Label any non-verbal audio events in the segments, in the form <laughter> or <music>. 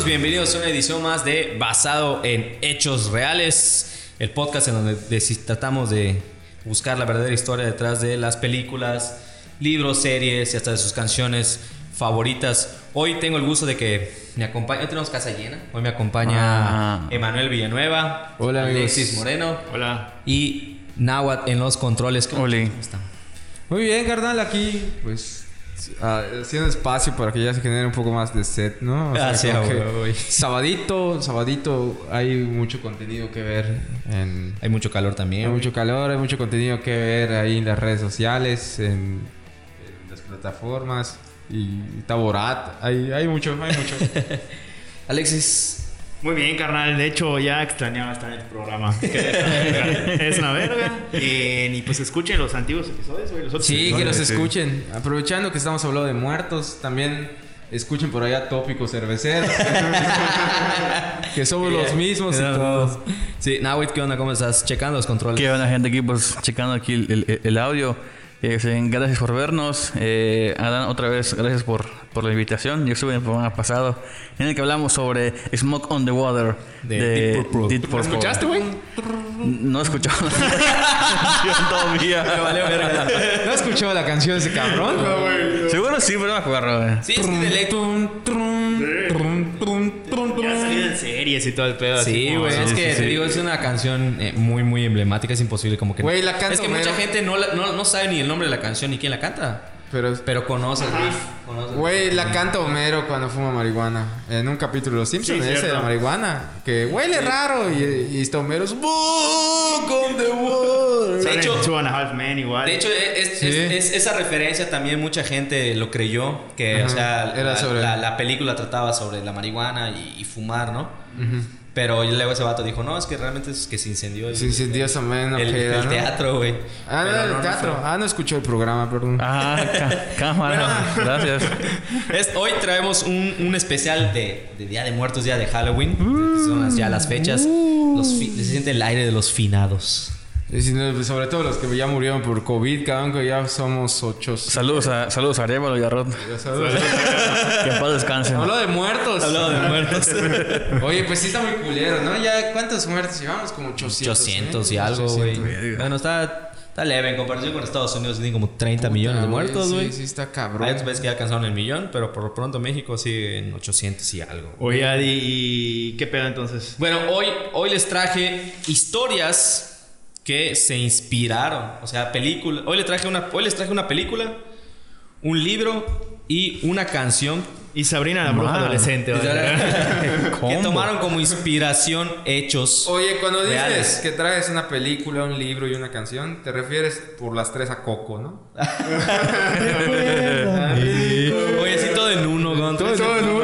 amigos, bienvenidos a una edición más de Basado en Hechos Reales, el podcast en donde tratamos de buscar la verdadera historia detrás de las películas, libros, series y hasta de sus canciones favoritas. Hoy tengo el gusto de que me acompañe, hoy tenemos casa llena, hoy me acompaña Ah. Emanuel Villanueva, Hola, amigos. Alexis Moreno Hola. y Nahuatl en los controles. ¿Cómo Oli. cómo están? Muy bien, carnal, aquí, pues, haciendo espacio para que ya se genere un poco más de set, ¿no? O Ah, sí, como a que huevo, güey. sabadito, sabadito, hay mucho contenido que ver en... Hay mucho calor también. Hay güey. mucho calor, hay mucho contenido que ver ahí en las redes sociales, en, en las plataformas y Taborat, hay, hay mucho, hay mucho. <laughs> Alexis, Muy bien, carnal. De hecho, ya extrañaba estar en el programa. <laughs> Que es una verga. Es una verga. Eh, y pues escuchen los antiguos episodios, güey. Los otros Sí, que episodios. los escuchen. Aprovechando que estamos hablando de muertos, también escuchen por allá tópicos cerveceros. <laughs> que somos los mismos y todos. Sí, Nahuatl, ¿qué onda? ¿Cómo estás? Checando los controles. ¿Qué onda, gente? Aquí, pues, checando aquí el, el- el audio. Eh, gracias por vernos. Eh, Adán, otra vez, gracias por, por la invitación. Yo estuve en el programa pasado en el que hablamos sobre Smoke on the Water De Deep Purple. Deep Purple. ¿Escuchaste, güey? No escuchó la <laughs> canción todavía. valió verga. ¿No escuchó la canción de ese cabrón? Seguro sí, pero no me acuerdo. güey. Sí, es que de. Ya ha salido en series y todo el pedo. Sí, güey. es que te digo, es una canción eh, muy, muy emblemática. Es imposible como que. Güey, la canta Es que mucha gente no, la- no, no sabe ni el nombre de la canción ni quién la canta. Pero, Pero conoce el riff. conoce el- güey, la canta Homero cuando fuma marihuana. En un capítulo de Los Simpsons, Sí, ese de cierto. la marihuana. Que huele raro. Y, y está Homero. Smoke on the water. De hecho- Two and a Half Men igual. De hecho, es, Sí. es- es- esa referencia también mucha gente lo creyó. Que, o sea, Era la, sobre- la- la película trataba sobre la marihuana y, y fumar, ¿no? Pero luego ese vato dijo, no, es que realmente es que se incendió el, Se incendió esa mena el, el ¿no? teatro, güey. Ah, no, el no, teatro. ah, no escuchó el programa, perdón. Ah, <laughs> cámara. Gracias. Es- hoy traemos un, un especial de, de Día de Muertos, Día de Halloween. que son las- ya las fechas. Los fi- se siente el aire de los finados. Pues, sobre todo los que ya murieron por COVID, cabrón, que ya somos ocho. Saludos a, saludos a Arevalo y a Rod. <laughs> Que en paz descansen. Habló de muertos. Hablado de muertos. <laughs> Oye, pues sí está muy culero, ¿no? Ya, ¿cuántos muertos llevamos? Como 800. 800 ¿eh? y algo, güey. 800. Bueno, está, está leve en comparación con Estados Unidos. Tienen como 30 millones de muertos, güey. Sí, sí está cabrón. Hay países que ya alcanzaron el millón, pero por lo pronto México sigue en 800 y algo. Oye, Adi, ¿y qué pedo entonces? Bueno, hoy, hoy les traje historias que se inspiraron. O sea, películas. Hoy les traje una, hoy les traje una película, un libro y una canción Y Sabrina la bruja <laughs> adolescente. que tomaron como inspiración hechos. Oye, cuando dices Reales. que traes una película, un libro y una canción, te refieres por las tres a Coco, ¿no? <laughs> <laughs> Oye, sí, todo en uno. Todo en uno.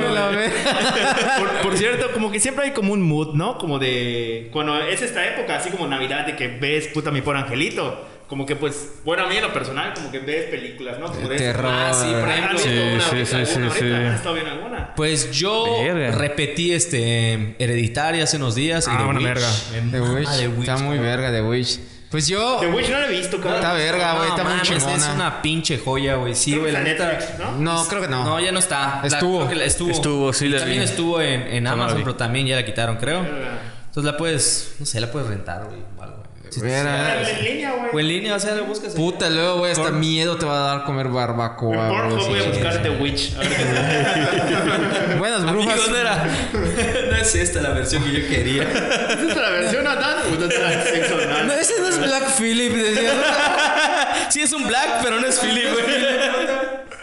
Por, <laughs> por cierto, como que siempre hay como un mood, ¿no? Como de. Cuando es esta época, así como Navidad, de que ves puta mi por angelito. Como que pues, bueno, a mí en lo personal, como que ves películas, ¿no? Como de terror. Ah, sí, por ¿Han ejemplo. Sí, una sí, sí, alguna sí, ahorita? sí. ¿Has estado viendo alguna? Pues yo Verga. repetí este Hereditaria hace unos días. y Ah, The una Witch. verga. The mama Witch. The Witch, Está muy verga, The Witch. Pues yo. The Witch no la he visto, cabrón. Está verga, güey. Está muy mames, Es chingona. una pinche joya, güey. Sí, güey, la neta. Netflix, ¿no? No, creo que no. No, ya no está. La- Estuvo. creo que la- estuvo. Estuvo, sí, la También vi. estuvo en, en no Amazon, pero también ya la quitaron, creo. Entonces la puedes, no sé, la puedes rentar, güey. o algo. En línea, güey. O en línea, o sea, la buscas. ahí. Puta, luego, güey, hasta Por- miedo te va a dar comer barbacoa. Pornhub sí, voy a buscar sí. The Witch. A ver qué sale. <laughs> Buenas brujas. no era. <laughs> no es esta la versión que yo quería. ¿Es esta la versión anal? No, ese no es Black Phillip, decía. <laughs> sí, es un black, pero no es Philip, güey.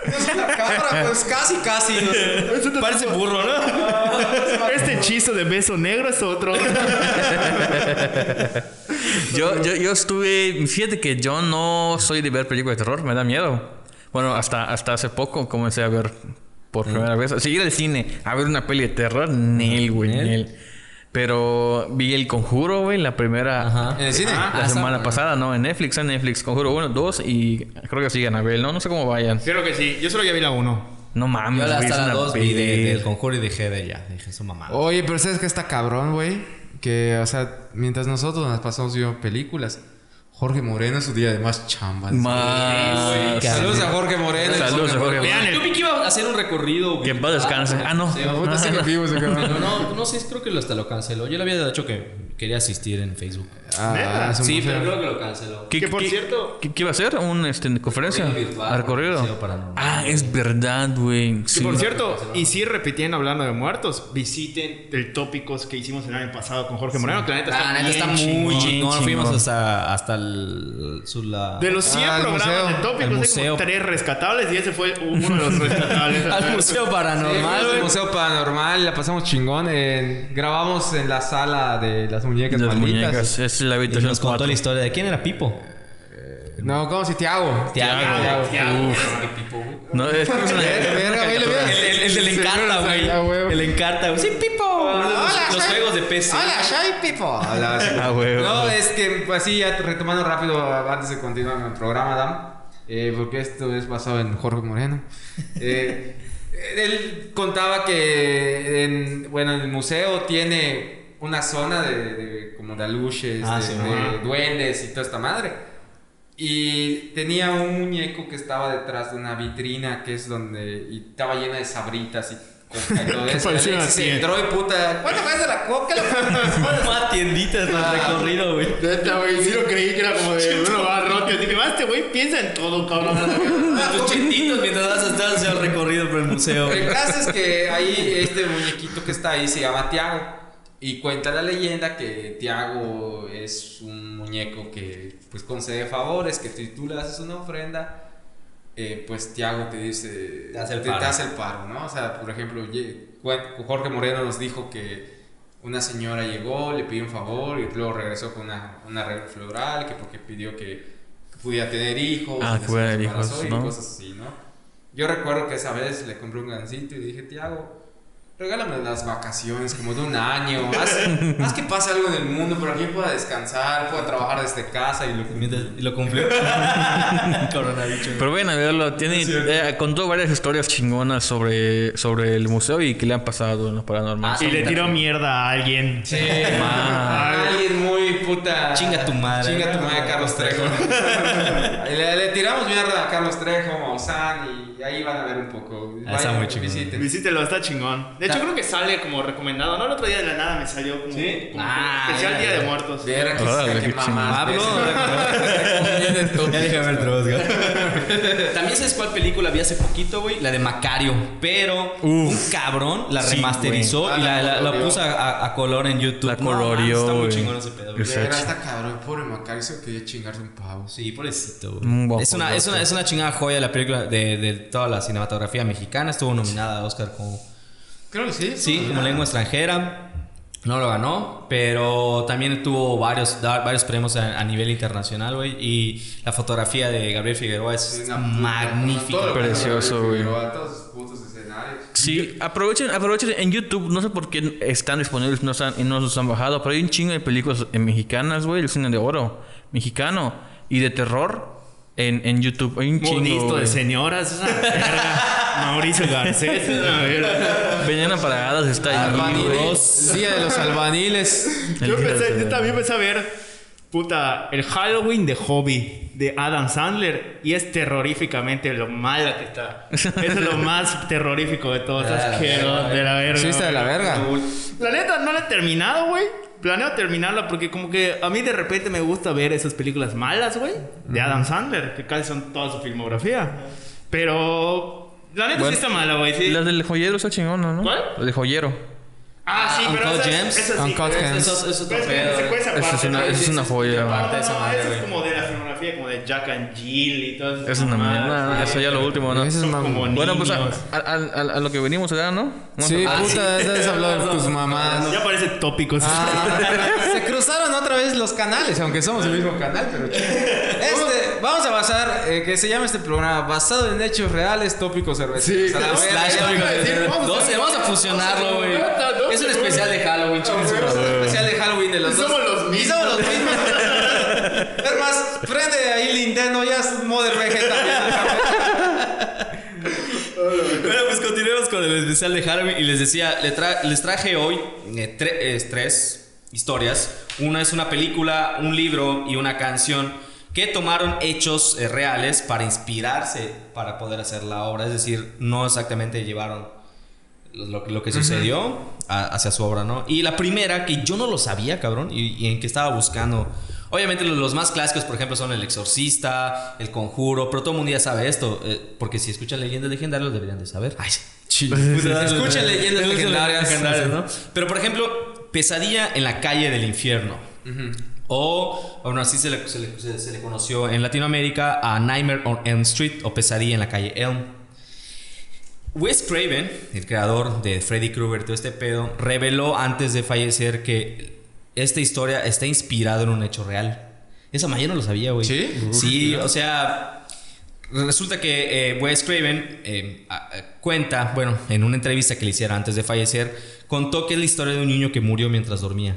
Es la cámara, pues casi, casi. ¿no? Parece burro, ¿no? Este hechizo de beso negro es otro. Yo, yo, yo estuve. Fíjate que yo no soy de ver películas de terror, me da miedo. Bueno, hasta, hasta hace poco comencé a ver por primera vez. Seguir al cine a ver una peli de terror, Nel, güey, Nel. Pero vi El Conjuro, güey, la primera. Ajá. En el cine. La Ah, semana esa- pasada, ¿no? En Netflix, en Netflix. Conjuro 1, 2 y creo que sigue Anabel, ¿no? No sé cómo vayan. Creo que sí. Yo solo ya vi la 1. No mames, Yo hasta una dos vi de- peli. del conjuro y dejé de ella. Dije, eso mamá. Oye, pero ¿sabes qué está cabrón, güey? Que, o sea, mientras nosotros nos pasamos viendo películas, Jorge Moreno su día de más chambas. Más. Saludos a Jorge Moreno. Saludos a Jorge Vean Yo vi que iba a hacer un recorrido. Que en paz descanse. Ah, no. <laughs> Ese cabrón. Pero no, no sé, creo que lo- hasta lo canceló. Yo le había dicho que quería asistir en Facebook. Ah, un Sí, pero creo que lo canceló. ¿Qué, Que por qué- cierto- ¿qué, qué iba a hacer? ¿Un este, conferencia? Recorrido. Ah, es verdad, güey. Que Sí. por cierto, y sí repitiendo hablando de muertos, visiten el tópicos que hicimos el año pasado con Jorge Moreno, que la neta está, Ah, bien está muy chingón. chingón. Fuimos hasta, hasta el, su, la, De los 100 Ah, programas museo. de tópicos, hay museo. como tres rescatables y ese fue uno de los <laughs> rescatables. al museo paranormal, el güey. Museo Paranormal, la pasamos chingón. en- grabamos en la sala de las muñecas Las malditas. muñecas. Es la Y habitación nos contó 4. la historia de quién era Pipo. No, ¿cómo si Tiago? Tiago. Tiago. No, es que. El, el, el del Encarta, güey. El Encarta, güey. Sí, Pipo. los, los juegos de PC. Hola, Ah, güey. No, es que, pues sí, ya retomando rápido antes de continuar con el programa, Adam, eh, porque esto es basado en Jorge Moreno. Eh, <laughs> él contaba que, en, bueno, en el museo tiene una zona de, de- como de aluches, Ah, de, sí, de duendes y toda esta madre. Y tenía un muñeco que estaba detrás de una vitrina que es donde. Y estaba llena de sabritas y Alexis <laughs> tienda. entró y puta. ¿Cuánto cuesta la coca? <laughs> <laughs> Más tienditas del recorrido, güey. Neta, güey, sí lo creí que era como de uno va roto. Dije, más este güey piensa en todo, cabrón. Tus chetitos mientras vas a estar hacia el recorrido por el museo. El caso es que ahí este muñequito que está ahí se llama Tiago. Y cuenta la leyenda que Tiago es un muñeco que pues concede favores, que si tú le haces una ofrenda, eh, pues Tiago te dice... Te hace el te, paro. hace el paro, ¿no? O sea, por ejemplo, Jorge Moreno nos dijo que una señora llegó, le pidió un favor y luego regresó con una, una arreglo floral, que porque pidió que, pudiera tener hijos. Ah, y que hijos, y ¿no? cosas así, ¿no? Yo recuerdo que esa vez le compré un gancito y dije, Tiago, regálame las vacaciones como de un año. Haz, haz que pase algo en el mundo para que yo pueda descansar, pueda trabajar desde casa y lo Y lo cumplió. <laughs> Pero ven a verlo, tiene, eh, contó varias historias chingonas sobre, sobre el museo y que le han pasado en los paranormales. Ah, Y le tiró mierda a alguien. Sí, <laughs> Ah. alguien muy puta. Chinga tu madre. Chinga tu madre, Carlos Trejo. <laughs> le, le tiramos mierda a Carlos Trejo, Maussan, y ahí van a ver un poco. Ah, está muy chingón. visiten. Visítelo, está chingón. De hecho, creo que sale como recomendado. No, el otro día de la nada me salió como, ¿Sí? como Ah, especial Día de Muertos. Ver que, Órale, que qué Pablo. <laughs> Ya dije a ver. <laughs> También sabes cuál película vi hace poquito, güey. La de Macario. Pero un cabrón la Sí, remasterizó y la, Ah, la la- la colorió. puso a, a color en YouTube. La No, mames, colorió, Está muy chingón ese pedo. está cabrón, pobre Macario, se quería chingarse un pavo. Sí, pobrecito, güey. Es, una, es, una, es una chingada joya la película de, de toda la cinematografía mexicana. Estuvo nominada a Oscar como, Creo que sí. sí, como lengua extranjera. No lo ganó, pero también tuvo varios, varios premios a, a nivel internacional, güey. Y la fotografía de Gabriel Figueroa es una magnífica. Precioso, güey. Sí, aprovechen, aprovechen en YouTube, no sé por qué están disponibles, no, están, y no los han bajado, pero hay un chingo de películas eh, mexicanas, güey, el cine de oro, mexicano, y de terror en, en YouTube. Hay un chingo. Modisto de señoras, es una verga. <laughs> Mauricio Garcés, es una verga. Veneno Paragadas está ahí, Albaniles. güey. Día de los albaniles. Yo, pensé, yo también empecé a ver, puta, el Halloween de Hobby de Adam Sandler y es terroríficamente lo mala que está. Es lo más terrorífico de todo. <laughs> Es la asqueroso verga, de la verga. Sí, está de la verga. La neta, no la he terminado, güey. Planeo terminarla porque como que a mí de repente me gusta ver esas películas malas, güey. De Adam Sandler, que casi son toda su filmografía. Pero... La neta Bueno, sí está mala, güey. Sí. La del joyero está chingona, ¿no? ¿Cuál? La de joyero. Ah, sí, pero Uncut esa, Gems. esa sí. Uncut pero Gems. Eso, eso, Eso es pero otro es como pedo, Esa es una- ¿no? esa es una joya. No, no, Aparte de esa no, madre, eso es güey. como de como de Jack and Jill y todo eso. Es una mierda, eso ya lo último, ¿no? Son como Bueno, pues a, niños. a- a- a lo que venimos a dar, ¿no? Vamos Sí, puta, ya has hablado de tus mamás. Ya parece tópicos. Ah, <laughs> se cruzaron otra vez los canales, aunque somos el mismo canal, pero este, vamos a basar eh, que se llama este programa basado en hechos reales, tópicos cerveceros. Sí, Slash, tópico vamos a fusionarlo, güey. Es un especial de Halloween, chicos. Es un especial de Halloween de los dos. Somos los mismos. Y somos los mismos. Es más, prende ahí Nintendo, ya es Modern Vegeta. Bueno, pues continuemos con el especial de Halloween. Y les decía, tra- les traje hoy eh, tre- eh, tres historias. Una es una película, un libro y una canción que tomaron hechos eh, reales para inspirarse para poder hacer la obra. Es decir, no exactamente llevaron lo, lo que sucedió a- hacia su obra, ¿no? Y la primera, que yo no lo sabía, cabrón, y, y en que estaba buscando. Obviamente los, más clásicos, por ejemplo, son El Exorcista, El Conjuro, pero todo el mundo ya sabe esto, eh, porque si escuchan leyendas legendarias lo deberían de saber. Ay, leyendas legendarias. ¿no? Pero por ejemplo, Pesadilla en la calle del infierno. O, bueno, así se le, se le- se- se le conoció en Latinoamérica a Nightmare on Elm Street o Pesadilla en la calle Elm. Wes Craven, el creador de Freddy Krueger, todo este pedo, reveló antes de fallecer que esta historia está inspirada en un hecho real. Esa mañana no lo sabía, güey. ¿Sí? Sí, o sea, resulta que eh, Wes Craven eh, cuenta, bueno, en una entrevista que le hiciera antes de fallecer, contó que es la historia de un niño que murió mientras dormía.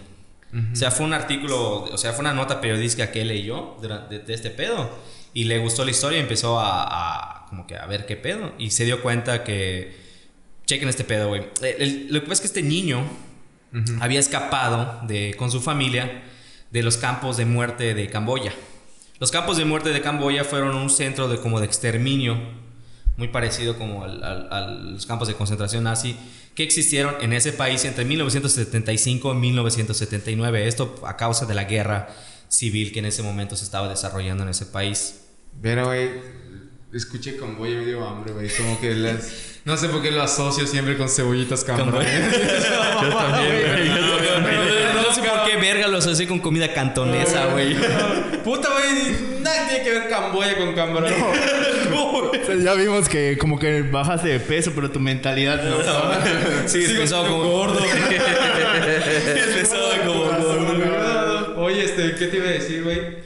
O sea, fue un artículo, o sea, fue una nota periodística que él leyó durante- de, de este pedo. Y le gustó la historia y empezó a, a como que a ver qué pedo. Y se dio cuenta que... Chequen este pedo, güey. El- lo que pasa es que este niño había escapado de, con su familia de los campos de muerte de Camboya. Los campos de muerte de Camboya fueron un centro de como de exterminio, muy parecido como al- al- a los campos de concentración nazi, que existieron en ese país entre 1975 y 1979. Esto a causa de la guerra civil que en ese momento se estaba desarrollando en ese país. Pero, güey, escuché con y me dio hambre, güey. Como que las... No sé por qué lo asocio siempre con cebollitas cambray. <laughs> Yo también, güey. También. No sé por qué verga lo asocié con comida cantonesa, güey. Puta, güey, nada tiene que ver Camboya con cambray. <laughs> Pues ya vimos que como que bajaste de peso, pero tu mentalidad no. Sí, <laughs> es pesado como gordo. es pesado como gordo. Oye, este, ¿qué te iba a decir, güey?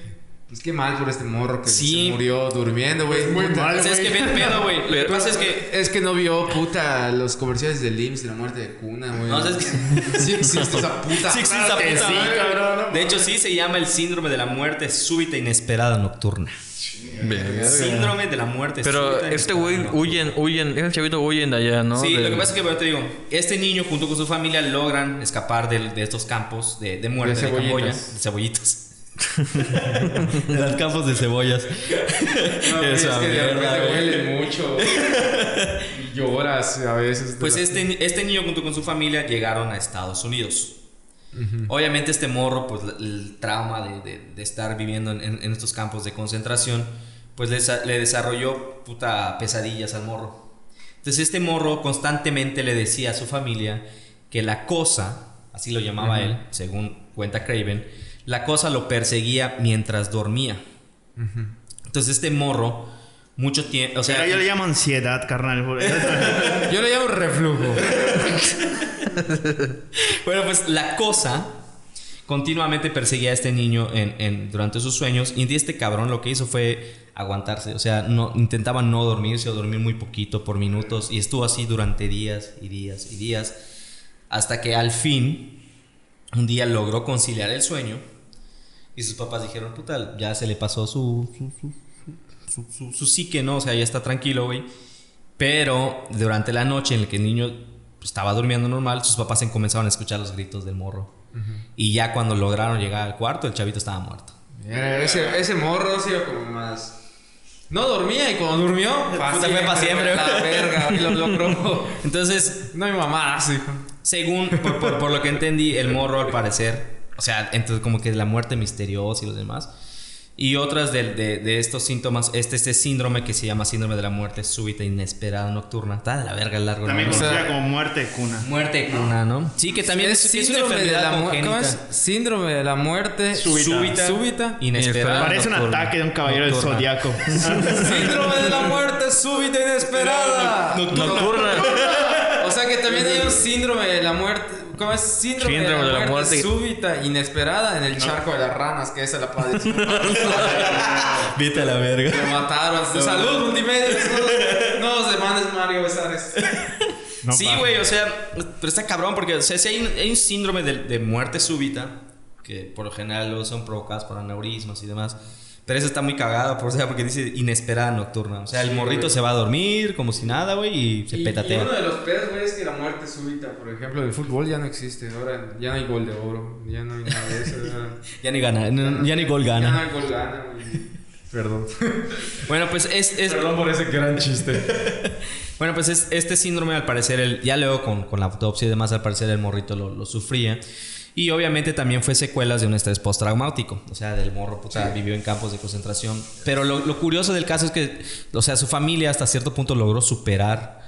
Pues qué mal por este morro que Sí. se murió durmiendo, güey. muy Puta. mal. O sea, es que ve el pedo, güey. Lo que pasa es que. Es que no vio, puta, los comerciales del IMSS de la muerte de cuna, güey. No, o sea, es que- <laughs> Sí existe esa puta. Sí existe esa puta sí, madre. cabrón. De hecho, sí se llama el síndrome de la muerte súbita inesperada nocturna. Síndrome de la muerte Pero este güey huyen, huyen, ese chavito huyen de allá, ¿no? Sí, De- lo que pasa es que, bueno, te digo, este niño junto con su familia logran escapar de, estos campos de, de muerte De de, Camboya. cebollitas. De cebollitas. De los campos de cebollas. No, <laughs> es que de mierda, repente güey. huele mucho. <laughs> y lloras a veces. Pues este, este niño junto con su familia llegaron a Estados Unidos. Obviamente este morro, pues el trauma de, de- de estar viviendo en, estos campos de concentración, pues le, le desarrolló puta pesadillas al morro. Entonces este morro constantemente le decía a su familia que la cosa, así lo llamaba él, según cuenta Craven, la cosa lo perseguía mientras dormía. Entonces este morro, mucho tiempo, o sea... Pero yo le llamo ansiedad, carnal. <laughs> Yo le llamo reflujo. <laughs> Bueno, pues la cosa continuamente perseguía a este niño en, en- durante sus sueños y este cabrón lo que hizo fue aguantarse, o sea, no, intentaba no dormirse o dormir muy poquito por minutos y estuvo así durante días y días y días hasta que al fin un día logró conciliar el sueño y sus papás dijeron, puta, ya se le pasó su, su, su, su, su- su psique, ¿no? O sea, ya está tranquilo, güey. Pero durante la noche en la que el niño estaba durmiendo normal, sus papás se comenzaron a escuchar los gritos del morro. Y ya cuando lograron llegar al cuarto, el chavito estaba muerto. Mira, ese, ese morro sí era como más. No dormía y cuando durmió, <laughs> Puta, fue pa' siempre. La verga, y lo logró. Entonces, No hay mamadas, hijo. según, por, por- por lo que entendí, el morro al parecer, o sea, entonces como que la muerte misteriosa y los demás. Y otras de, de- de estos síntomas, este, este síndrome que se llama síndrome de la muerte súbita inesperada nocturna. Está de la verga el largo. También nombre. o sea- conocida como muerte de cuna. Muerte de cuna, ¿no? Sí, que también es, que es una síndrome de la enfermedad muerte. ¿Cómo congénita. es? Síndrome de la muerte Súbita. súbita. Inesperada. Parece un nocturna. ataque de un caballero del Nocturna. zodiaco. <laughs> Síndrome de la muerte súbita inesperada. Nocturna. O sea que también hay un síndrome de la muerte. ¿Cómo es? Síndrome, Síndrome de la, muerte, muerte. súbita, inesperada en el charco de las ranas, que esa la padeció. <laughs> Vete a la verga. Lo mataron. Salud, multimedia. <laughs> No, no demandes Mario Besares. No sí, güey, o sea, pero está cabrón porque, o sea, si hay, un- hay un síndrome de, de muerte súbita, que por lo general son provocadas por aneurismas y demás. Pero eso está muy cagado, por, o sea, porque dice inesperada nocturna. O sea, el Sí, morrito se va a dormir como si nada, güey, y se Y, y petatea. uno de los pedos, güey, es que la muerte súbita, por ejemplo, del fútbol ya no existe. Ahora ya no hay gol de oro. Ya no hay nada de eso. ya- <laughs> Ya ni gana, no- ya ni gol Ya no gana. hay gol gana, güey. Perdón. <laughs> Bueno, pues es, es- Perdón por ese gran chiste. <laughs> Bueno, pues es- este síndrome al parecer, el, ya luego con, con la autopsia y demás, al parecer el morrito lo, lo sufría. Y obviamente también fue secuelas de un estrés postraumático. O sea, del morro, puta, vivió en campos de concentración. Pero lo, lo curioso del caso es que, o sea, su familia hasta cierto punto logró superar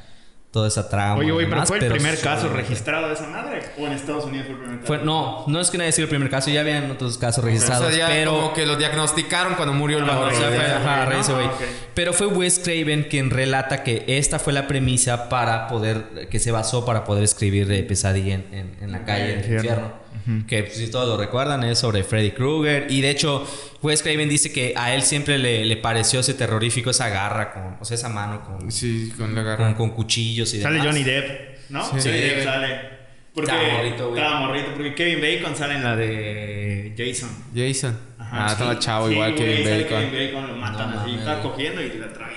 toda esa trauma. Oye, y güey, pero demás, fue el primer caso registrado de esa madre. ¿O en Estados Unidos fue el primer caso? Fue, no, no es que nadie sido el primer caso, ya habían otros casos O registrados, sea, ya pero... como que lo diagnosticaron cuando murió el Ah, morro. O ¿no? Ah. Pero fue Wes Craven quien relata que esta fue la premisa para poder, que se basó para poder escribir eh, Pesadilla en, en- en la calle del infierno. infierno. Que pues, si todos lo recuerdan es sobre Freddy Krueger. Y de hecho, Wes Craven dice que a él siempre le, le pareció ese terrorífico, esa garra, con, o sea, esa mano con, Sí, con la con, garra. con cuchillos y Sale demás. Johnny Depp, ¿no? Sí. Johnny Depp Sí. sale. Porque Estaba morrito, güey. Estaba morrito, porque Kevin Bacon sale en la de Jason. Jason. Ajá, ah, sí. estaba chavo Sí, igual Kevin sale Bacon. Kevin Bacon lo matan No así. Está cogiendo y la güey.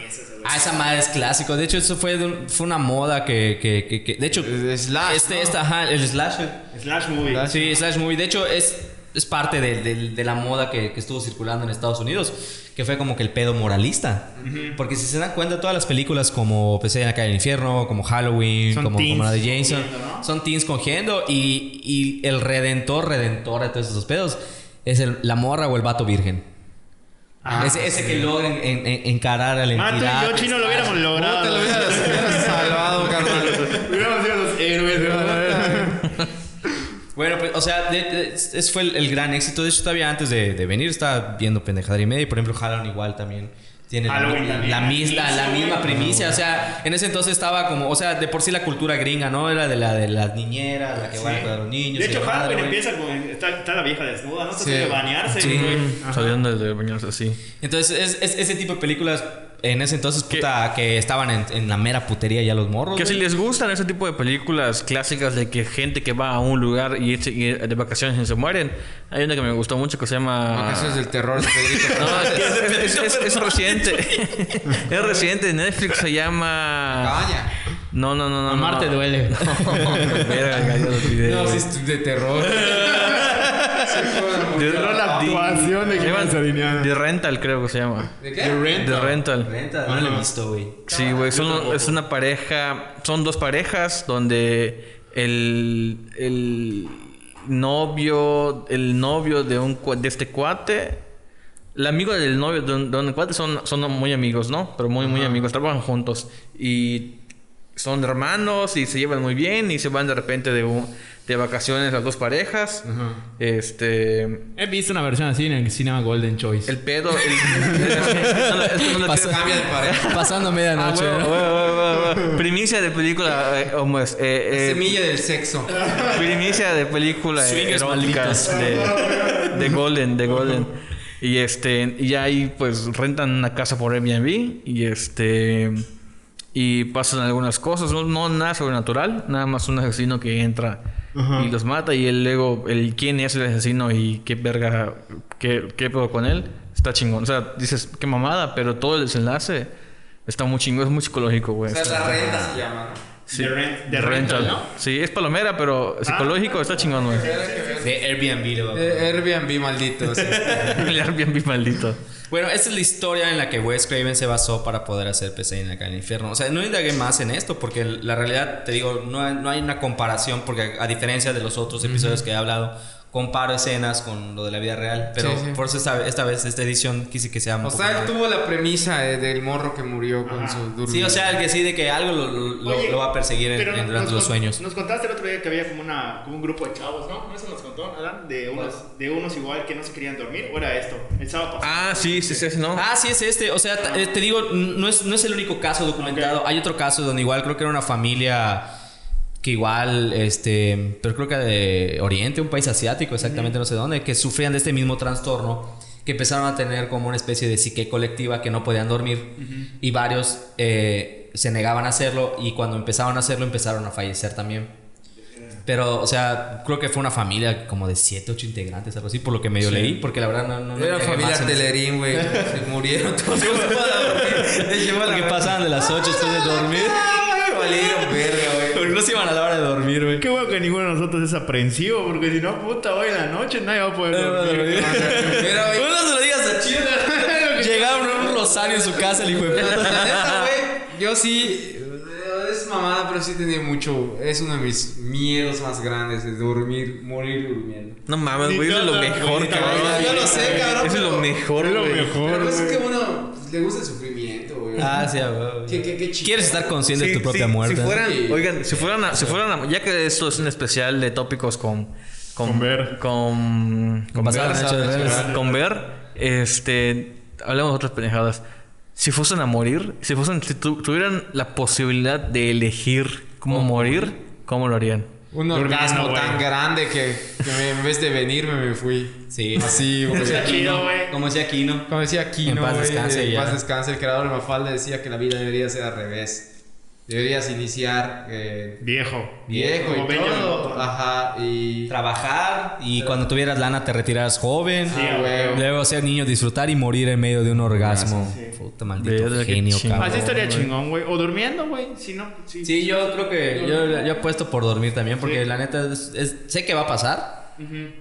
Ah, esa madre es clásico. De hecho, eso fue, un- fue una moda que, que, que- que- De hecho, Slash, este, ¿no? esta, ajá, el slasher. Slash movie. Slash. Sí, Slash Movie. De hecho, es, es parte de, de- de la moda que, que estuvo circulando en Estados Unidos, que fue como que el pedo moralista. Porque si se dan cuenta, todas las películas como PC en la calle del infierno, como Halloween, Son como, como la de teens Jason, cogiendo, ¿no? son teens cogiendo y, y el redentor, redentor de todos esos pedos es el- la morra o el vato virgen. Ah, ese ese que logra en- en- en- encarar a la Ah, tú entidad. y yo, chino, lo hubiéramos logrado. Puta, lo hubieras salvado, carnal. <laughs> Hubiéramos sido los héroes. ¿no? <laughs> Bueno, pues, o sea, de- de- ese fue el, el gran éxito. De hecho, todavía antes de, de venir estaba viendo pendejada y media. Y por ejemplo, Halloween igual también tiene la, misma, la misma primicia. O sea, en ese entonces estaba como, o sea, de por sí la cultura gringa, ¿no? Era de la de las niñeras, la que van a cuidar a los niños. De hecho, Halloween empieza con. Está, está la vieja desnuda, ¿no? Está Sí. de bañarse, Sí. de bañarse así. Entonces, es, es- ese tipo de películas en ese entonces, puta, que estaban en, en la mera putería ya los morros. Que si les gustan ese tipo de películas clásicas de que gente que va a un lugar y, de vacaciones y se mueren, hay una que me gustó mucho que se llama... Vacaciones del terror de Pedrito. <laughs> No, es, que es, es- es reciente. es reciente. <laughs> Netflix se llama... Cabaña. No, no, no, no. Amarte no. duele. <laughs> Verga, videos. No, sí, es de terror. De- No, la actuación de. The Rental creo que se llama. ¿De qué? The Rental. Renta, no lo he visto, güey. Sí, güey, es una pareja, son dos parejas donde el, el novio, el novio de un de este cuate, el amigo del novio de un, de un cuate son, son muy amigos, ¿no? Pero muy, muy amigos, trabajan juntos y son hermanos y se llevan muy bien y se van de repente de, un- de vacaciones las dos parejas. Este, He visto una versión así en el Cinema Golden Choice. el pedo. Pasando Ah, medianoche. huevo, ¿no? huevo, huevo, huevo. Primicia de película. eh, ¿cómo es? Eh, eh, Semilla del sexo. primicia de película eh, eróticas de, de Golden, de Golden. Y este, y ahí pues rentan una casa por Airbnb y este y pasan algunas cosas, no, no nada sobrenatural, nada más un asesino que entra y los mata y el luego el quién es el asesino y qué verga qué qué pedo con él, está chingón. O sea, dices qué mamada, pero todo el desenlace está muy chingón, es muy psicológico, güey. O sea, la renta se llama, ¿no? Sí. The Rent- Rental, Rental. ¿no? Sí, es palomera, pero psicológico está chingón, güey. De Airbnb, va a Eh, Airbnb maldito. sí. <laughs> El Airbnb maldito. Bueno, esta es la historia en la que Wes Craven se basó para poder hacer PC en la calle del infierno. O sea, no indagué más en esto porque la realidad, te digo, no hay, no hay una comparación porque a diferencia de los otros episodios que he hablado, comparo escenas con lo de la vida real. Pero Sí, sí. por eso esta, esta vez, esta edición, quise que sea un O poco sea, él más- tuvo la premisa del morro que murió con su durmiendo. Sí, o sea, el que sí de que algo lo, lo- Oye, lo va a perseguir en- durante los con- sueños. Nos contaste el otro día que había como, una, como un grupo de chavos, ¿no? ¿Eso nos contó, Adán? De unos, de unos igual que no se querían dormir. ¿O era esto? El sábado pasado. Ah, sí, sí, sí, no. Ah, sí, es este. O sea, eh, te digo, no es, no es el único caso documentado. Hay otro caso donde igual creo que era una familia que igual, este, pero creo que de Oriente, un país asiático, exactamente no sé dónde, que sufrían de este mismo trastorno, que empezaron a tener como una especie de psique colectiva que no podían dormir y varios eh, se negaban a hacerlo y cuando empezaron a hacerlo empezaron a fallecer también. Pero, o sea, creo que fue una familia como de 7, 8 integrantes, algo así, por lo que medio leí, porque la verdad no... no, Era familia. Artelerín, güey. <laughs> Se murieron todos. <laughs> Porque pasaban de las 8 después de dormir. <laughs> Valieron verga, no se iban a la hora de dormir, güey. Qué bueno que ninguno de nosotros es aprensivo, porque si no, puta, hoy en la noche nadie va a poder dormir. Mira, güey. no se lo digas a Chile. <laughs> Llegaron a un rosario en su casa, el hijo de La puta. neta, güey, yo sí. Es mamada, pero sí tenía mucho. Es uno de mis miedos más grandes: de dormir, morir durmiendo. No mames, güey, eso es lo mejor, cabrón. Yo lo sé, cabrón, Eso es lo pero- mejor, güey. Pero pues es que uno pues, le gusta sufrimiento, güey. Ah, sí, a huevo. Qué- qué- qué chido. Quieres estar consciente de tu propia sí, muerte. Si fueran, Sí. oigan, si fueran, a- si fueran, a- ya que esto es un especial de tópicos con, con, Con ver. con, Con ver, con este, hablemos de otras pendejadas. Si fuesen a morir, si fuesen, si tu- tuvieran la posibilidad de elegir cómo morir, ¿cómo lo harían? Un orgasmo tan grande que, que me- en vez de venirme me fui. Sí. Así, güey. Está chido, güey. Como decía Kino. Como decía Kino, En paz güey, descanse, en paz descanse, el creador de Mafalda decía que la vida debería ser al revés. Deberías iniciar eh, Viejo. viejo Como y todo. Ajá, y... Trabajar y cuando tuvieras lana te retiras joven. Sí, Ah, güey. Luego ser niño, disfrutar y morir en medio de un orgasmo. Sí. Puta maldito genio, cabrón. Así estaría chingón, güey. O durmiendo, güey. Si no, sí. Sí, yo creo que yo, yo apuesto por dormir también porque Sí. la neta es- es- sé que va a pasar,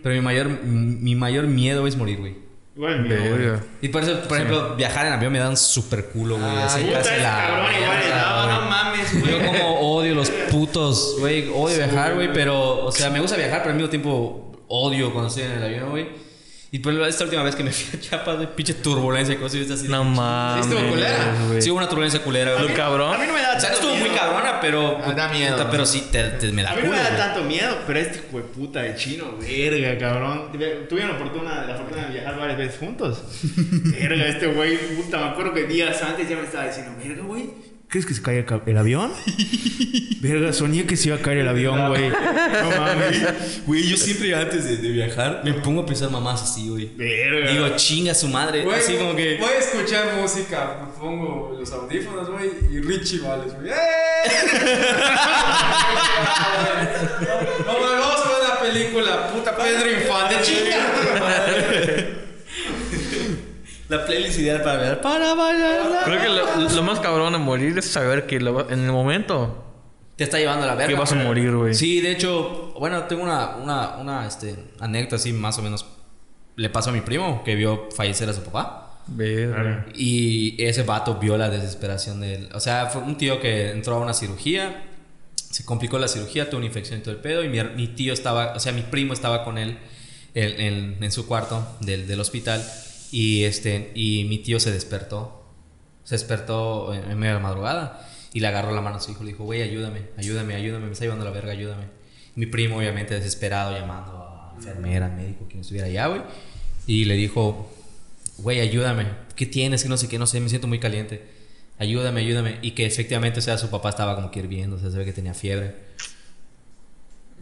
pero mi mayor mi mayor miedo es morir, güey. Igual mío, güey. Y por eso, por ejemplo, viajar en avión me dan súper culo, güey. Ah, así casi la cabrón igual güey. no mames, güey. Yo como odio los putos, güey. Odio viajar, güey. Pero, o sea, me gusta viajar, pero al mismo tiempo odio cuando estoy en el avión, güey. Y pues esta última vez que me fui a Chiapas, güey, pinche turbulencia y cosas y así. No mames. estuvo culera? güey. Sí, hubo una turbulencia culera, güey. Lo cabrón. A mí no me da tanto estuvo muy miedo. cabrona, pero. Ah, da miedo. puta, pero sí, te, te- me la A mí no me da tanto miedo, pero este hijo de puta de chino, verga, cabrón. Tuvieron la fortuna, la fortuna de viajar varias veces juntos. <laughs> verga, este güey, puta, me acuerdo que días antes ya me estaba diciendo, verga, güey. ¿Crees que se cae el, avión? <laughs> verga, soñé que se iba a caer el avión, güey. No mames. Güey, yo siempre antes de, de viajar me pongo a pensar mamás así, güey. Verga. Digo, chinga su madre. Así como que. Voy a escuchar música, me pongo los audífonos, güey, y Richie Vales, güey. ¡Eh! No, no, vamos a ver la película, puta Pedro Infante, chinga. La playlist ideal para ver. Para bailar. Creo que lo, lo más cabrón de morir es saber que lo- en el momento Te está llevando a la verga. que vas a morir, güey. Sí, de hecho, bueno, tengo una, una, una este, anécdota así más o menos. Le pasó a mi primo que vio fallecer a su papá. Verga. Y ese vato vio la desesperación de él. O sea, fue un tío que entró a una cirugía. Se complicó la cirugía, tuvo una infección y todo el pedo. Y mi, mi tío estaba, o sea, mi primo estaba con él en, en- en su cuarto del, del hospital. Y, este, y mi tío se despertó. Se despertó en, en medio de la madrugada. Y le agarró la mano a su hijo. Le dijo, güey, ayúdame, ayúdame, ayúdame. Me está llevando la verga, ayúdame. Mi primo, obviamente, desesperado, llamando a enfermera, médico, quien estuviera allá, güey. Y le dijo, güey, ayúdame. ¿Qué tienes? Que no sé qué, no sé, me siento muy caliente. Ayúdame, ayúdame. Y que efectivamente, o sea, su papá estaba como que hirviendo, o sea, se ve que tenía fiebre.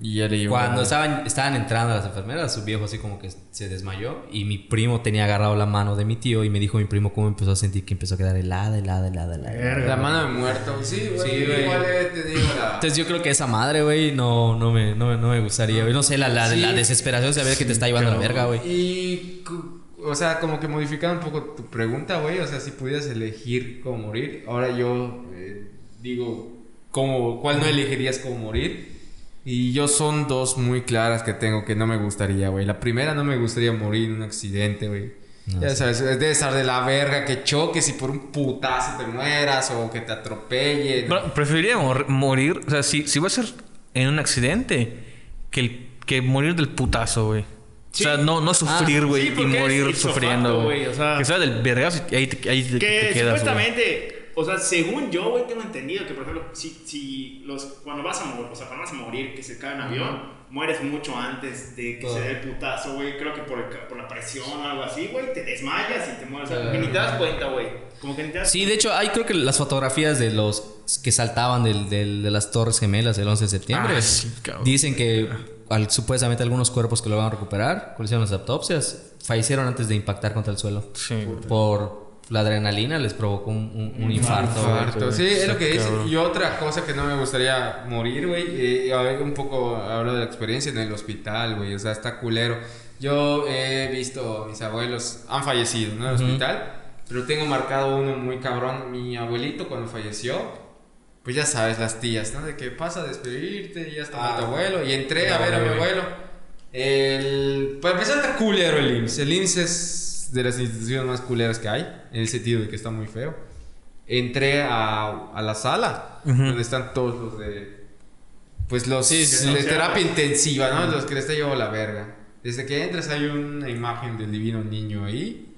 Y ya le llevó. Cuando estaban, estaban entrando las enfermeras, su viejo así como que se desmayó. Y mi primo tenía agarrado la mano de mi tío y me dijo mi primo cómo empezó a sentir que empezó a quedar helada, helada, helada, helada. Verga. La mano de muerto, sí, güey. Sí, güey. Igual la. Entonces yo creo que esa madre, güey, no, no, me, no, me- no me gustaría, güey. No sé, la, la, Sí. la desesperación de saber que te está llevando a la verga, güey. Y, o sea, como que modificar un poco tu pregunta, güey. O sea, si pudieras elegir cómo morir. Ahora yo eh, digo, ¿cómo, ¿cuál no elegirías cómo morir? Y yo son dos muy claras que tengo que no me gustaría, güey. La primera no me gustaría morir en un accidente, güey. No, ya sabes, es de estar de la verga, que choques y por un putazo te mueras o que te atropellen. Bueno, preferiría mor- morir, o sea, si, si va a ser en un accidente, que, el- que morir del putazo, güey. Sí. O sea, no, no sufrir, Ah, güey, sí, y morir sufriendo, güey. o sea- que sea del vergazo y ahí te, ahí te- Que te quedas, supuestamente, o sea, según yo, güey, tengo entendido que, por ejemplo, si, si los, cuando vas a morir, o sea, cuando vas a morir, que se cae un avión, mueres mucho antes de que Todo. se dé el putazo, güey. Creo que por, el ca- por la presión o algo así, güey, te desmayas y te mueres. O sea, como que ni te das cuenta, güey. Como que ni te das Sí, de hecho, hay creo que las fotografías de los que saltaban del, del- de las Torres Gemelas el 11 de septiembre. Ah, sí, dicen que al- supuestamente algunos cuerpos que lo van a recuperar, cuando hicieron las autopsias, fallecieron antes de impactar contra el suelo. Sí. Por la adrenalina les provocó un, un- un infarto. Infarto, Sí, es lo que dice. cabrón. Y otra cosa que no me gustaría morir, güey. eh, un poco hablo de la experiencia en el hospital, güey. O sea, está culero. Yo he visto mis abuelos, han fallecido, ¿no? En el hospital. Pero tengo marcado uno muy cabrón. Mi abuelito, cuando falleció, pues ya sabes, las tías, ¿no? De que pasa a despedirte y ya está Ah. tu abuelo. Y entré a ver a mi abuelo. El... Para empezar, está culero el IMSS. El IMSS es de las instituciones más culeras que hay, en el sentido de que está muy feo. Entré a, a la sala, donde están todos los de. Pues los Sí, sí, de terapia intensiva, ¿no? Los que les está llevando la verga. Desde que entras hay una imagen del divino niño ahí.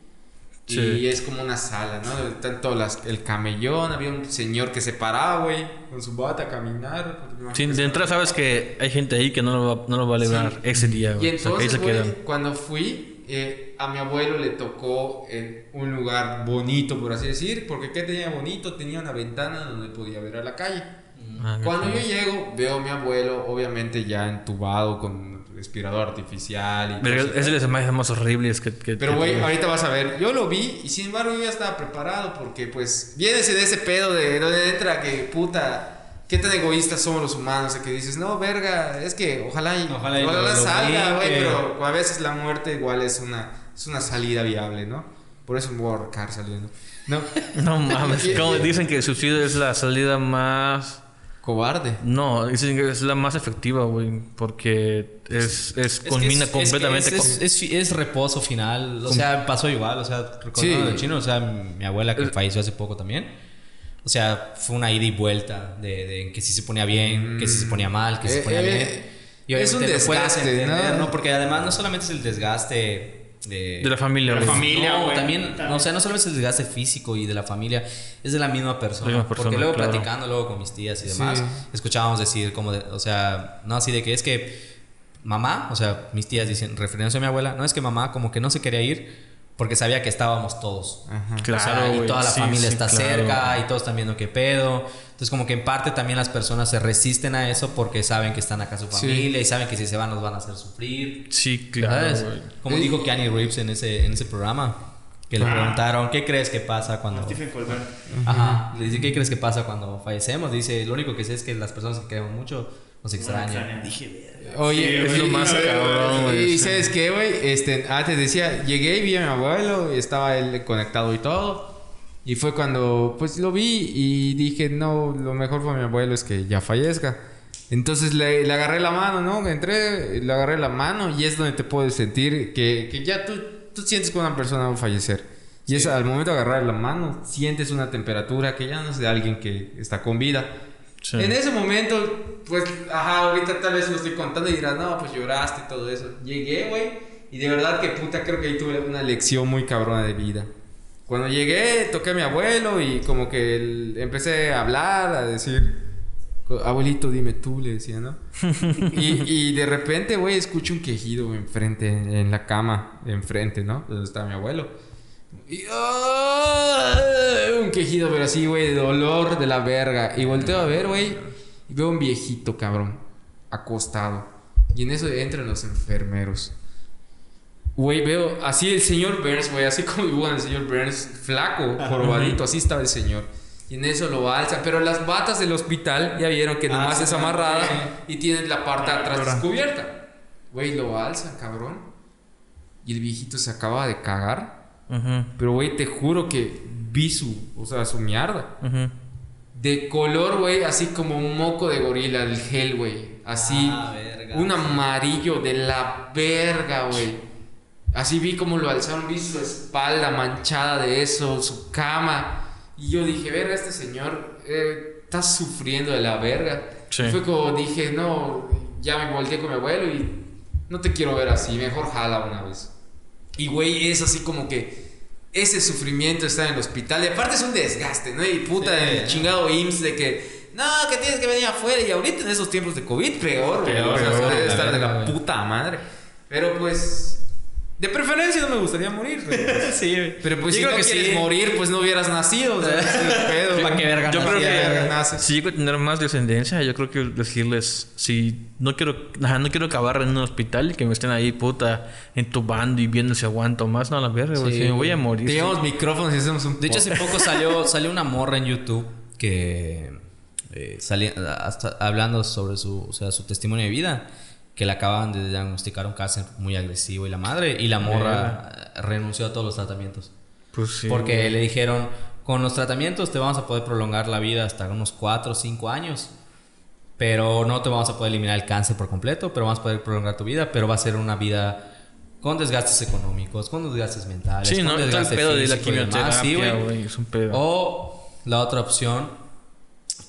Sí. Y es como una sala, ¿no? Todas las, el camellón, había un señor que se paraba, güey, con su bata a caminar. Sí, de entrada sabes que hay gente ahí que no lo va, no lo va a librar Sí. ese día, Y güey. O sea, que ahí entonces, se güey, quedan. cuando fui, eh, a mi abuelo le tocó en un lugar bonito, por así decir, porque ¿qué tenía bonito? Tenía una ventana donde podía ver a la calle. Ah, Cuando yo llego, veo a mi abuelo, obviamente ya entubado con respirador artificial y Pero es de las imágenes más horribles que... que pero, güey, ahorita vas a ver. Yo lo vi y sin embargo yo ya estaba preparado porque, pues, vienes de ese pedo de donde entra que, puta, qué tan egoístas somos los humanos. De que dices, no, verga, es que ojalá y, Ojalá y lo- lo salga, güey, pero a veces la muerte igual es una, es una salida viable, ¿no? Por eso me voy a ahorcar saliendo. No, <laughs> No mames, <laughs> como dicen que el suicidio es la salida más... cobarde. No, dicen que es la más efectiva, güey, porque es, es, Es culmina es- completamente es, es, con... es, es, es reposo final. O sea, pasó igual. O sea, Sí. el chino. O sea, mi abuela que falleció hace poco también. O sea, fue una ida y vuelta de, de que si se ponía bien, que si se ponía mal, que si se Eh, ponía eh, bien. Y es un desgaste, entender, ¿no? ¿no? Porque además no solamente es el desgaste de, De la familia, De la güey. familia. no, güey. también, También. no, o sea, no solamente es el desgaste físico y de la familia, es de la misma persona. La misma persona, porque luego claro. platicando luego con mis tías y demás, Sí. escuchábamos decir como de, o sea, no así de que es que mamá, o sea, mis tías dicen, refiriéndose a mi abuela, no es que mamá como que no se quería ir porque sabía que estábamos todos. Ajá. Claro, o sea, y toda la Sí, familia sí, está claro. cerca y todos están viendo qué pedo. Entonces como que en parte también las personas se resisten a eso porque saben que están acá su Sí. familia y saben que si se van nos van a hacer sufrir. Sí, claro. Como dijo Keanu Reeves en ese, en ese programa, que le Ah. preguntaron, ¿qué crees que pasa cuando... Stephen Colbert. Ajá, le dice, ¿qué crees que pasa cuando fallecemos? Dice, lo único que sé es que las personas que queremos mucho nos. Dije, verga. Oye, Sí, es lo y- más y- cabrón, güey, Y sabes qué, güey, este, ah, te decía, llegué y vi a mi abuelo, y estaba él conectado y todo. Y fue cuando, pues lo vi y dije, no, lo mejor para mi abuelo es que ya fallezca. Entonces le, le agarré la mano, ¿no? Entré, le agarré la mano y es donde te puedes sentir que, que ya tú, tú sientes que una persona va a fallecer. Y es al momento de agarrar la mano, sientes una temperatura que ya no es de alguien que está con vida. Sí. En ese momento, pues, ajá, ahorita tal vez lo estoy contando y dirás, no, pues lloraste y todo eso. Llegué, güey, y de verdad que puta, creo que ahí tuve una lección muy cabrona de vida. Cuando llegué, toqué a mi abuelo y como que el- empecé a hablar, a decir, abuelito, dime tú, le decía, ¿no? <laughs> y, y de repente, güey, escucho un quejido enfrente, en la cama, enfrente, ¿no? Donde está mi abuelo. Y, ¡ah! un quejido, pero así, güey, de dolor de la verga. Y volteo a ver, güey, y veo un viejito, cabrón, acostado. Y en eso entran los enfermeros. Güey, veo así el señor Burns, güey, así como dibujan el señor Burns, flaco, jorobadito, así estaba el señor. Y en eso lo alzan, pero las batas del hospital ya vieron que Ah, nomás sí, es amarrada sí. y tienen la parte de atrás descubierta. Güey, lo alzan, cabrón. Y el viejito se acaba de cagar. Ujú, Pero, güey, te juro que vi su, o sea, su mierda. ujú. De color, güey, así como un moco de gorila, el gel, güey. Así, Ah, verga. un amarillo de la verga, güey. Así vi como lo alzaron, vi su espalda manchada de eso, su cama. Y yo dije, verga, este señor eh, está sufriendo de la verga. Sí. Y fue como dije, no, ya me volteé con mi abuelo y no te quiero ver así, mejor jala una vez. Y güey, es así como que ese sufrimiento está en el hospital. Y aparte es un desgaste, ¿no? Y puta, Sí. el chingado IMSS de que, no, que tienes que venir afuera. Y ahorita en esos tiempos de COVID, peor, güey. Peor, O sea, peor, debe la estar de la puta madre. Pero pues, de preferencia no me gustaría morir. güey. <laughs> sí. Pero pues Yo si creo no que quieres sí. morir, pues no hubieras nacido. O sea, <laughs> ese es el pedo. ¿Pa' qué verga Yo creo si llego a tener más descendencia, yo creo que decirles, si no quiero, ajá, no quiero acabar en un hospital y que me estén ahí, puta, entubando y viendo si aguanto más, no, la verga, güey, Sí, si me voy a morir. Te sí. llevamos micrófonos y hacemos un De hecho, hace poco salió, <laughs> salió una morra en YouTube que eh, salía hasta hablando sobre su, o sea, su testimonio de vida, que le acaban de diagnosticar un cáncer muy agresivo y la madre, y la morra eh, renunció a todos los tratamientos. Pues sí. porque güey. le dijeron, con los tratamientos te vamos a poder prolongar la vida hasta unos 4 o 5 años. Pero no te vamos a poder eliminar el cáncer por completo, pero vamos a poder prolongar tu vida, pero va a ser una vida con desgastes económicos, con desgastes mentales, Sí, con no, todo el desgaste pedo de la quimioterapia, sí, güey. es un pedo. O la otra opción,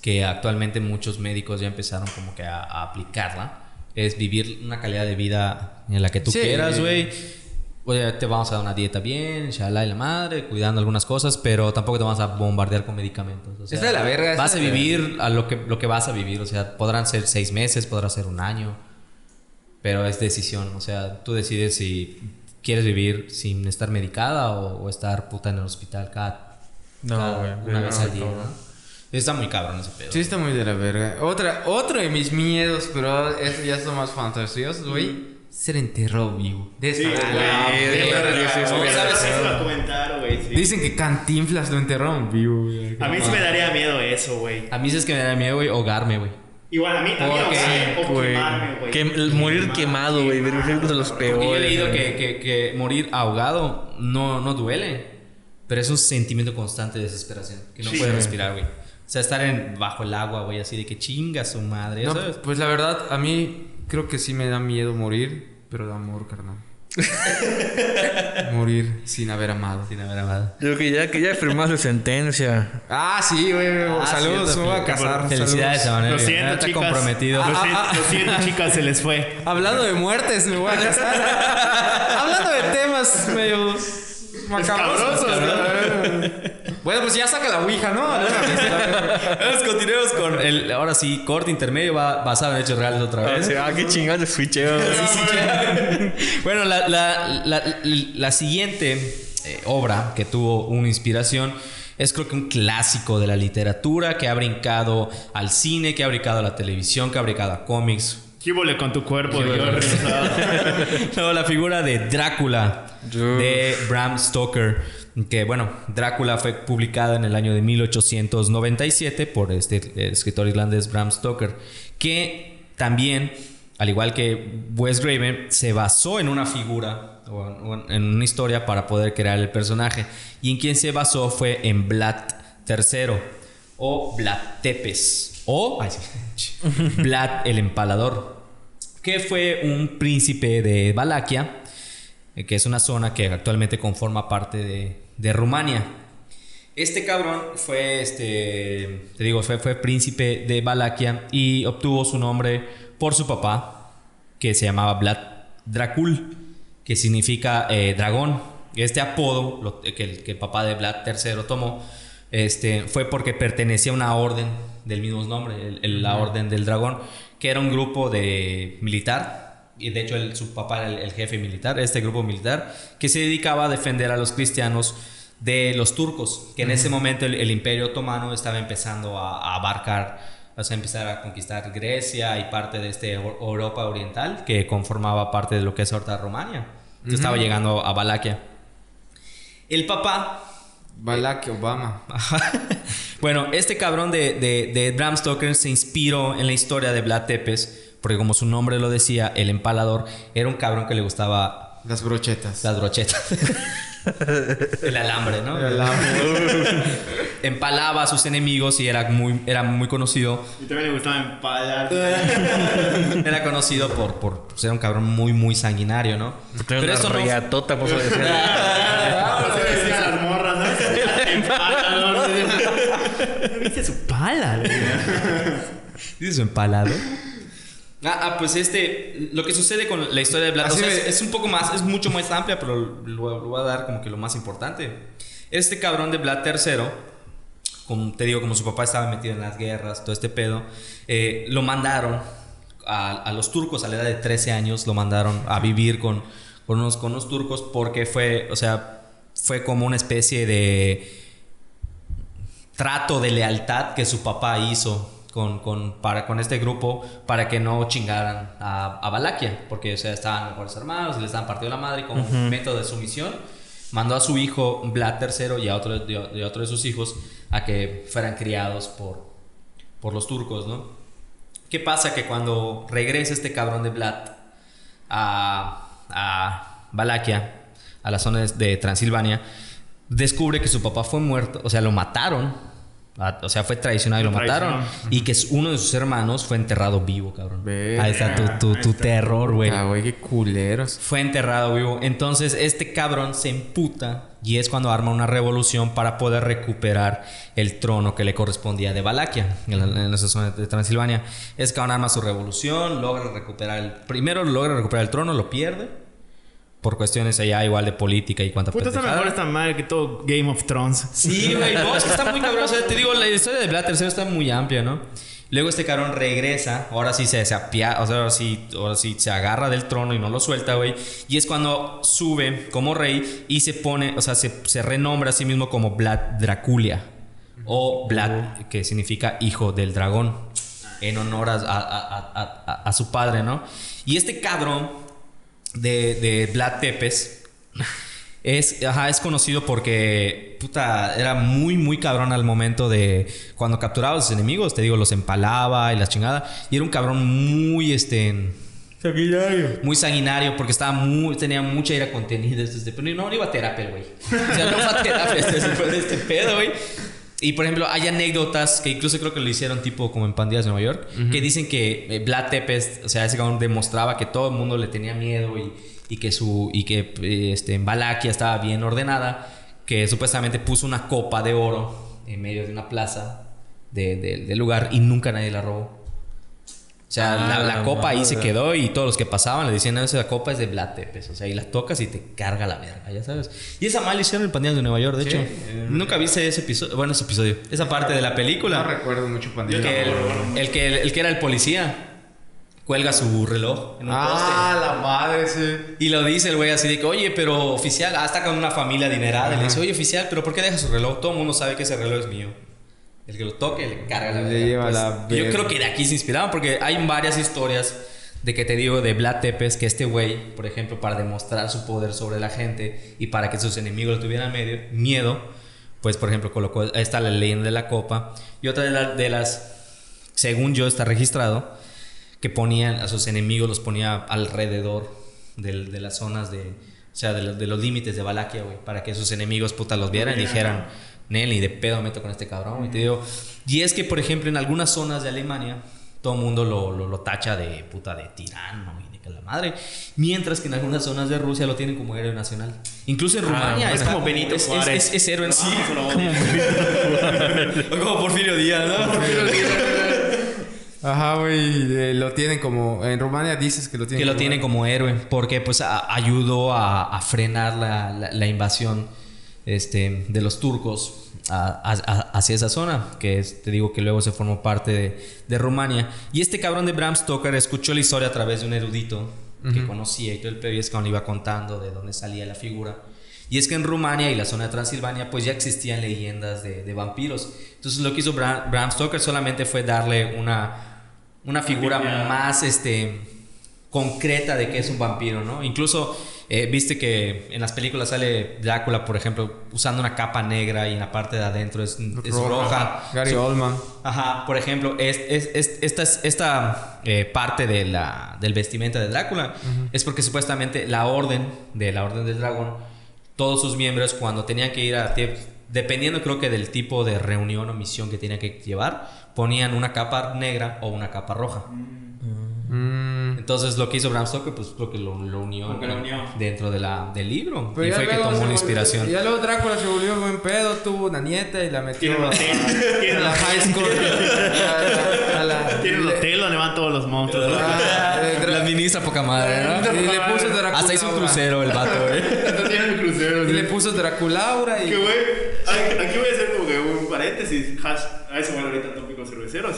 que actualmente muchos médicos ya empezaron como que a, a aplicarla, es vivir una calidad de vida en la que tú Sí. quieras, güey. Oye, te vamos a dar una dieta bien, shalá y la madre, cuidando algunas cosas, pero tampoco te vamos a bombardear con medicamentos. O sea, Está de la verga, Vas a vivir a lo que, lo que vas a vivir. O sea, podrán ser seis meses, podrá ser un año, pero es decisión. O sea, tú decides si quieres vivir sin estar medicada o, o estar puta en el hospital cada, No, cada- güey, una no, vez al no, día. no. ¿no? Está muy cabrón ese pedo. Sí, está muy de la verga. Otra, otro de mis miedos, pero eso ya son más fantasiosos, güey. Ser enterrado vivo. De esa Sí, güey. Dicen que Cantinflas lo enterraron vivo, güey. A mí sí me daría miedo eso, güey. A mí sí es que me da miedo, güey, ahogarme, güey. Igual a mí también, Ok, ahogarme o quemarme, güey. Que- morir quemado, güey. ver- Es de los peores. yo he leído que, que- que morir ahogado no, no duele, pero es un sentimiento constante de desesperación, que no Sí. puedes respirar, güey. O sea, estar en, bajo el agua, güey, así de que chinga su madre, No, ¿sabes? pues la verdad, a mí creo que sí me da miedo morir, pero de amor, carnal. <laughs> morir sin haber amado. Sin haber amado. Yo que ya, que ya firmaste sentencia. Ah, sí, güey. Ah, saludos, cierto, me voy a casar. Felicidades, saludos. Emanuel. Lo siento, Está chicas. comprometido. Lo, Ah, siento, ah, lo siento, chicas, se les fue. Hablando de muertes, me voy a casar. <laughs> Hablando de temas medio macabrosos. güey. Bueno, pues ya saca la ouija, ¿no? <laughs> Vamos, continuemos con el, ahora sí, corte intermedio va basado en hechos reales otra vez. Ah, qué chingada de switcheo. Bueno, la, la- la- la siguiente eh, obra que tuvo una inspiración es creo que un clásico de la literatura que ha brincado al cine, que ha brincado a la televisión, que ha brincado a cómics. ¿Qué huele con tu cuerpo, Dios? <laughs> No, la figura de Drácula Dios. de Bram Stoker. Que bueno, Drácula fue publicada en el año de 1897 por este eh, escritor irlandés Bram Stoker. Que también, al igual que Wes Craven, se basó en una figura o en- una historia para poder crear el personaje. Y en quien se basó fue en Vlad III o Vlad Tepes o <laughs> Vlad el Empalador que fue un príncipe de Valaquia, eh, que es una zona que actualmente conforma parte de, de Rumania. Este cabrón fue, este, te digo, fue, fue príncipe de Valaquia y obtuvo su nombre por su papá, que se llamaba Vlad Dracul, que significa eh, dragón. Este apodo lo- que, el, que el papá de Vlad III tomó este, fue porque pertenecía a una orden del mismo nombre, el- el- la Orden del Dragón, que era un grupo de militar, y de hecho el- su papá era el, el jefe militar, este grupo militar, que se dedicaba a defender a los cristianos de los turcos, que en ese momento el, el imperio otomano estaba empezando a, a abarcar, o sea, empezar a conquistar Grecia y parte de este Eu- Europa oriental, que conformaba parte de lo que es ahorita Rumania. Entonces estaba llegando a Valaquia. El papá Balak Obama. <laughs> bueno, este cabrón de, de, de Bram Stoker se inspiró en la historia de Vlad Tepes, porque como su nombre lo decía, el empalador era un cabrón que le gustaba Las brochetas. las brochetas. <laughs> el alambre, ¿no? El alambre. <laughs> Empalaba a sus enemigos y era muy, era muy conocido. Y también le gustaba empalar. <laughs> Era conocido por, por ser un cabrón muy, muy sanguinario, ¿no? Tengo una eso no- riatota, a decir las morras, ¿no? Empalador. ¿No viste su pala, güey? ¿Dices su empalado? Ah, ah, pues este, lo que sucede con la historia de Vlad, o sea, es, es un poco más, es mucho más amplia, pero lo, lo voy a dar como que lo más importante. Este cabrón de Vlad III, como te digo, como su papá estaba metido en las guerras, todo este pedo, eh, lo mandaron a, a los turcos a la edad de 13 años, lo mandaron a vivir con, con, unos, con unos turcos porque fue, o sea, fue como una especie de trato de lealtad que su papá hizo con, con, para, con este grupo para que no chingaran a, a Valaquia, porque o sea, estaban mejores armados les estaban partido la madre y como método de sumisión mandó a su hijo Vlad III y a otro, a otro de sus hijos a que fueran criados por, por los turcos, ¿no? ¿Qué pasa? Que cuando regresa este cabrón de Vlad a, a Valaquia, a la zona de- de Transilvania, descubre que su papá fue muerto, o sea, lo mataron o sea, fue traicionado y lo mataron. Y que es- uno de sus hermanos fue enterrado vivo, cabrón. Ahí está tu, tu- tu terror, güey. Ah, güey, qué culeros. Fue enterrado vivo. Entonces, este cabrón se emputa y es cuando arma una revolución para poder recuperar el trono que le correspondía de Valaquia, en, la- en esa zona de Transilvania. Es que arma su revolución, logra recuperar el. Primero logra recuperar el trono, lo pierde. Por cuestiones allá igual de política y cuánta Puta, está mejor esta madre que todo Game of Thrones. Sí, güey, no, es que está muy cabrón. O sea, te digo, la historia de Vlad III está muy amplia, ¿no? Luego este cabrón regresa, ahora sí se, se apia- o sea, ahora sí, ahora sí se agarra del trono y no lo suelta, güey. Y es cuando sube como rey y se pone, o sea, se, se renombra a sí mismo como Vlad Draculia. O Vlad, que significa hijo del dragón. En honor a, a- a- a- a- a su padre, ¿no? Y este cabrón de, de Vlad Tepes es, ajá, es conocido porque puta, era muy, muy cabrón al momento de cuando capturaba a sus enemigos. Te digo, los empalaba y las chingada. Y era un cabrón muy, este, Sanguinario. muy sanguinario porque estaba muy, tenía mucha ira contenida. Este, pero no, no iba a terapia, güey. O sea, no fue a terapia <laughs> este, después de este pedo, güey. Y por ejemplo, hay anécdotas que incluso creo que lo hicieron tipo como en Pandillas de Nueva York, que dicen que eh, Vlad Tepes, o sea, ese cabrón demostraba que todo el mundo le tenía miedo y, y que su y que eh, este, en Valaquia estaba bien ordenada, que supuestamente puso una copa de oro en medio de una plaza de- de- del lugar y nunca nadie la robó. O sea, Ah, la, copa ahí se quedó y todos los que pasaban le decían, no, esa copa es de Vlad Tepes. O sea, y la tocas y te carga la verga, ya sabes. Y esa mal hicieron en Pandillas de Nueva York, de Sí, hecho. eh, Nunca viste ese episodio, bueno, ese episodio, esa parte de la No película. recuerdo mucho pandilla. que el, el que, el que era el policía cuelga su reloj en un Ah, la madre, sí. poste. Y lo dice el güey así de que, oye, pero oficial, ah, está con una familia adinerada. Y le dice, oye, oficial, pero ¿por qué deja su reloj? Todo el mundo sabe que ese reloj es mío. El que lo toque le carga la Le lleva Pues, la Yo creo que de aquí se inspiraron porque hay varias historias de que te digo de Vlad Tepes que este güey, por ejemplo, para demostrar su poder sobre la gente y para que sus enemigos le tuvieran medio, miedo, pues por ejemplo colocó esta la leyenda de la copa y otra de, la- de las, según yo está registrado, que ponían a sus enemigos los ponía alrededor del- de las zonas de, o sea, de, de los límites de Valaquia, güey, para que sus enemigos puta los vieran y dijeran, Nelly, de pedo meto con este cabrón, y te digo, y es que por ejemplo en algunas zonas de Alemania todo el mundo lo, lo, lo tacha de puta de tirano y de que la madre, mientras que en algunas zonas de Rusia lo tienen como héroe nacional. Incluso en Rumania es está como Benito es, es- Juárez. es- es héroe en sí. Lo odio. O como Porfirio Díaz, ¿no? Ajá, güey. eh, Lo tienen como. En Rumania dices que lo tienen que lo como- tienen como héroe porque pues a- ayudó a, a frenar la, la- la invasión este, de los turcos a- a- a- hacia esa zona que es- te digo que luego se formó parte de, de Rumania. Y este cabrón de Bram Stoker escuchó la historia a través de un erudito que conocía y todo el pedo y es cuando le iba contando de dónde salía la figura. Y es que en Rumania y la zona de Transilvania pues ya existían leyendas de, de vampiros. Entonces lo que hizo Bram, Bram Stoker solamente fue darle una una figura más este concreta de que es un vampiro, ¿no? Incluso eh, viste que en las películas sale Drácula, por ejemplo, usando una capa negra y en la parte de adentro es, es Roja. Gary Su- Oldman. Ajá, por ejemplo, es, es- es- esta, es- esta eh, parte de la, del vestimenta de Drácula es porque supuestamente la orden de la Orden del Dragón, todos sus miembros cuando tenían que ir a... Dependiendo creo que del tipo de reunión o misión que tenían que llevar, ponían una capa negra o una capa roja. Mm. Entonces lo que hizo Bram Stoker, pues creo que lo, lo unió, lo unió. dentro de la, del libro. Pero y ya fue que luego tomó se una volvió- inspiración. Ya luego Drácula se volvió buen pedo, tuvo una nieta y la metió Tiene un a, hotel. Tiene a la un high school. <laughs> a la- a Tiene un hotel donde van todos los monstruos. Ah, La administra poca madre, ¿no? y le puso Draculaura. Hasta hizo un crucero el vato, güey. Hasta tiene un crucero. Y le puso Draculaura y. Que güey, aquí voy a hacer como que un paréntesis. Hash, a eso bueno ahorita tópicos cerveceros.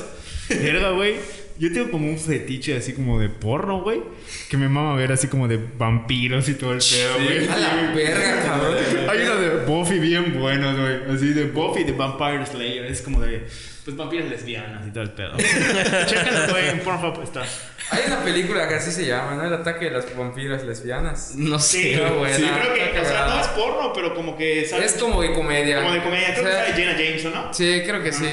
Verga, güey. Yo tengo como un fetiche así como de porno, güey. Que me mama ver así como de vampiros y todo el pedo, güey. A la verga, cabrón. Hay uno de Buffy bien buenos, güey. Así de Buffy de Vampire Slayer. Es como de. Pues vampiras lesbianas y todo el pedo. <laughs> Chécalo, güey. En Pornhub está. Hay una película que así se llama, ¿no? El ataque de las vampiras lesbianas. No sé. Sí, Qué buena, sí, creo que. O sea, no es porno, pero como que. ¿sabes? Es como de comedia. Como de comedia. Creo O sea, que sale Jenna Jameson, ¿no? Sí, creo que sí.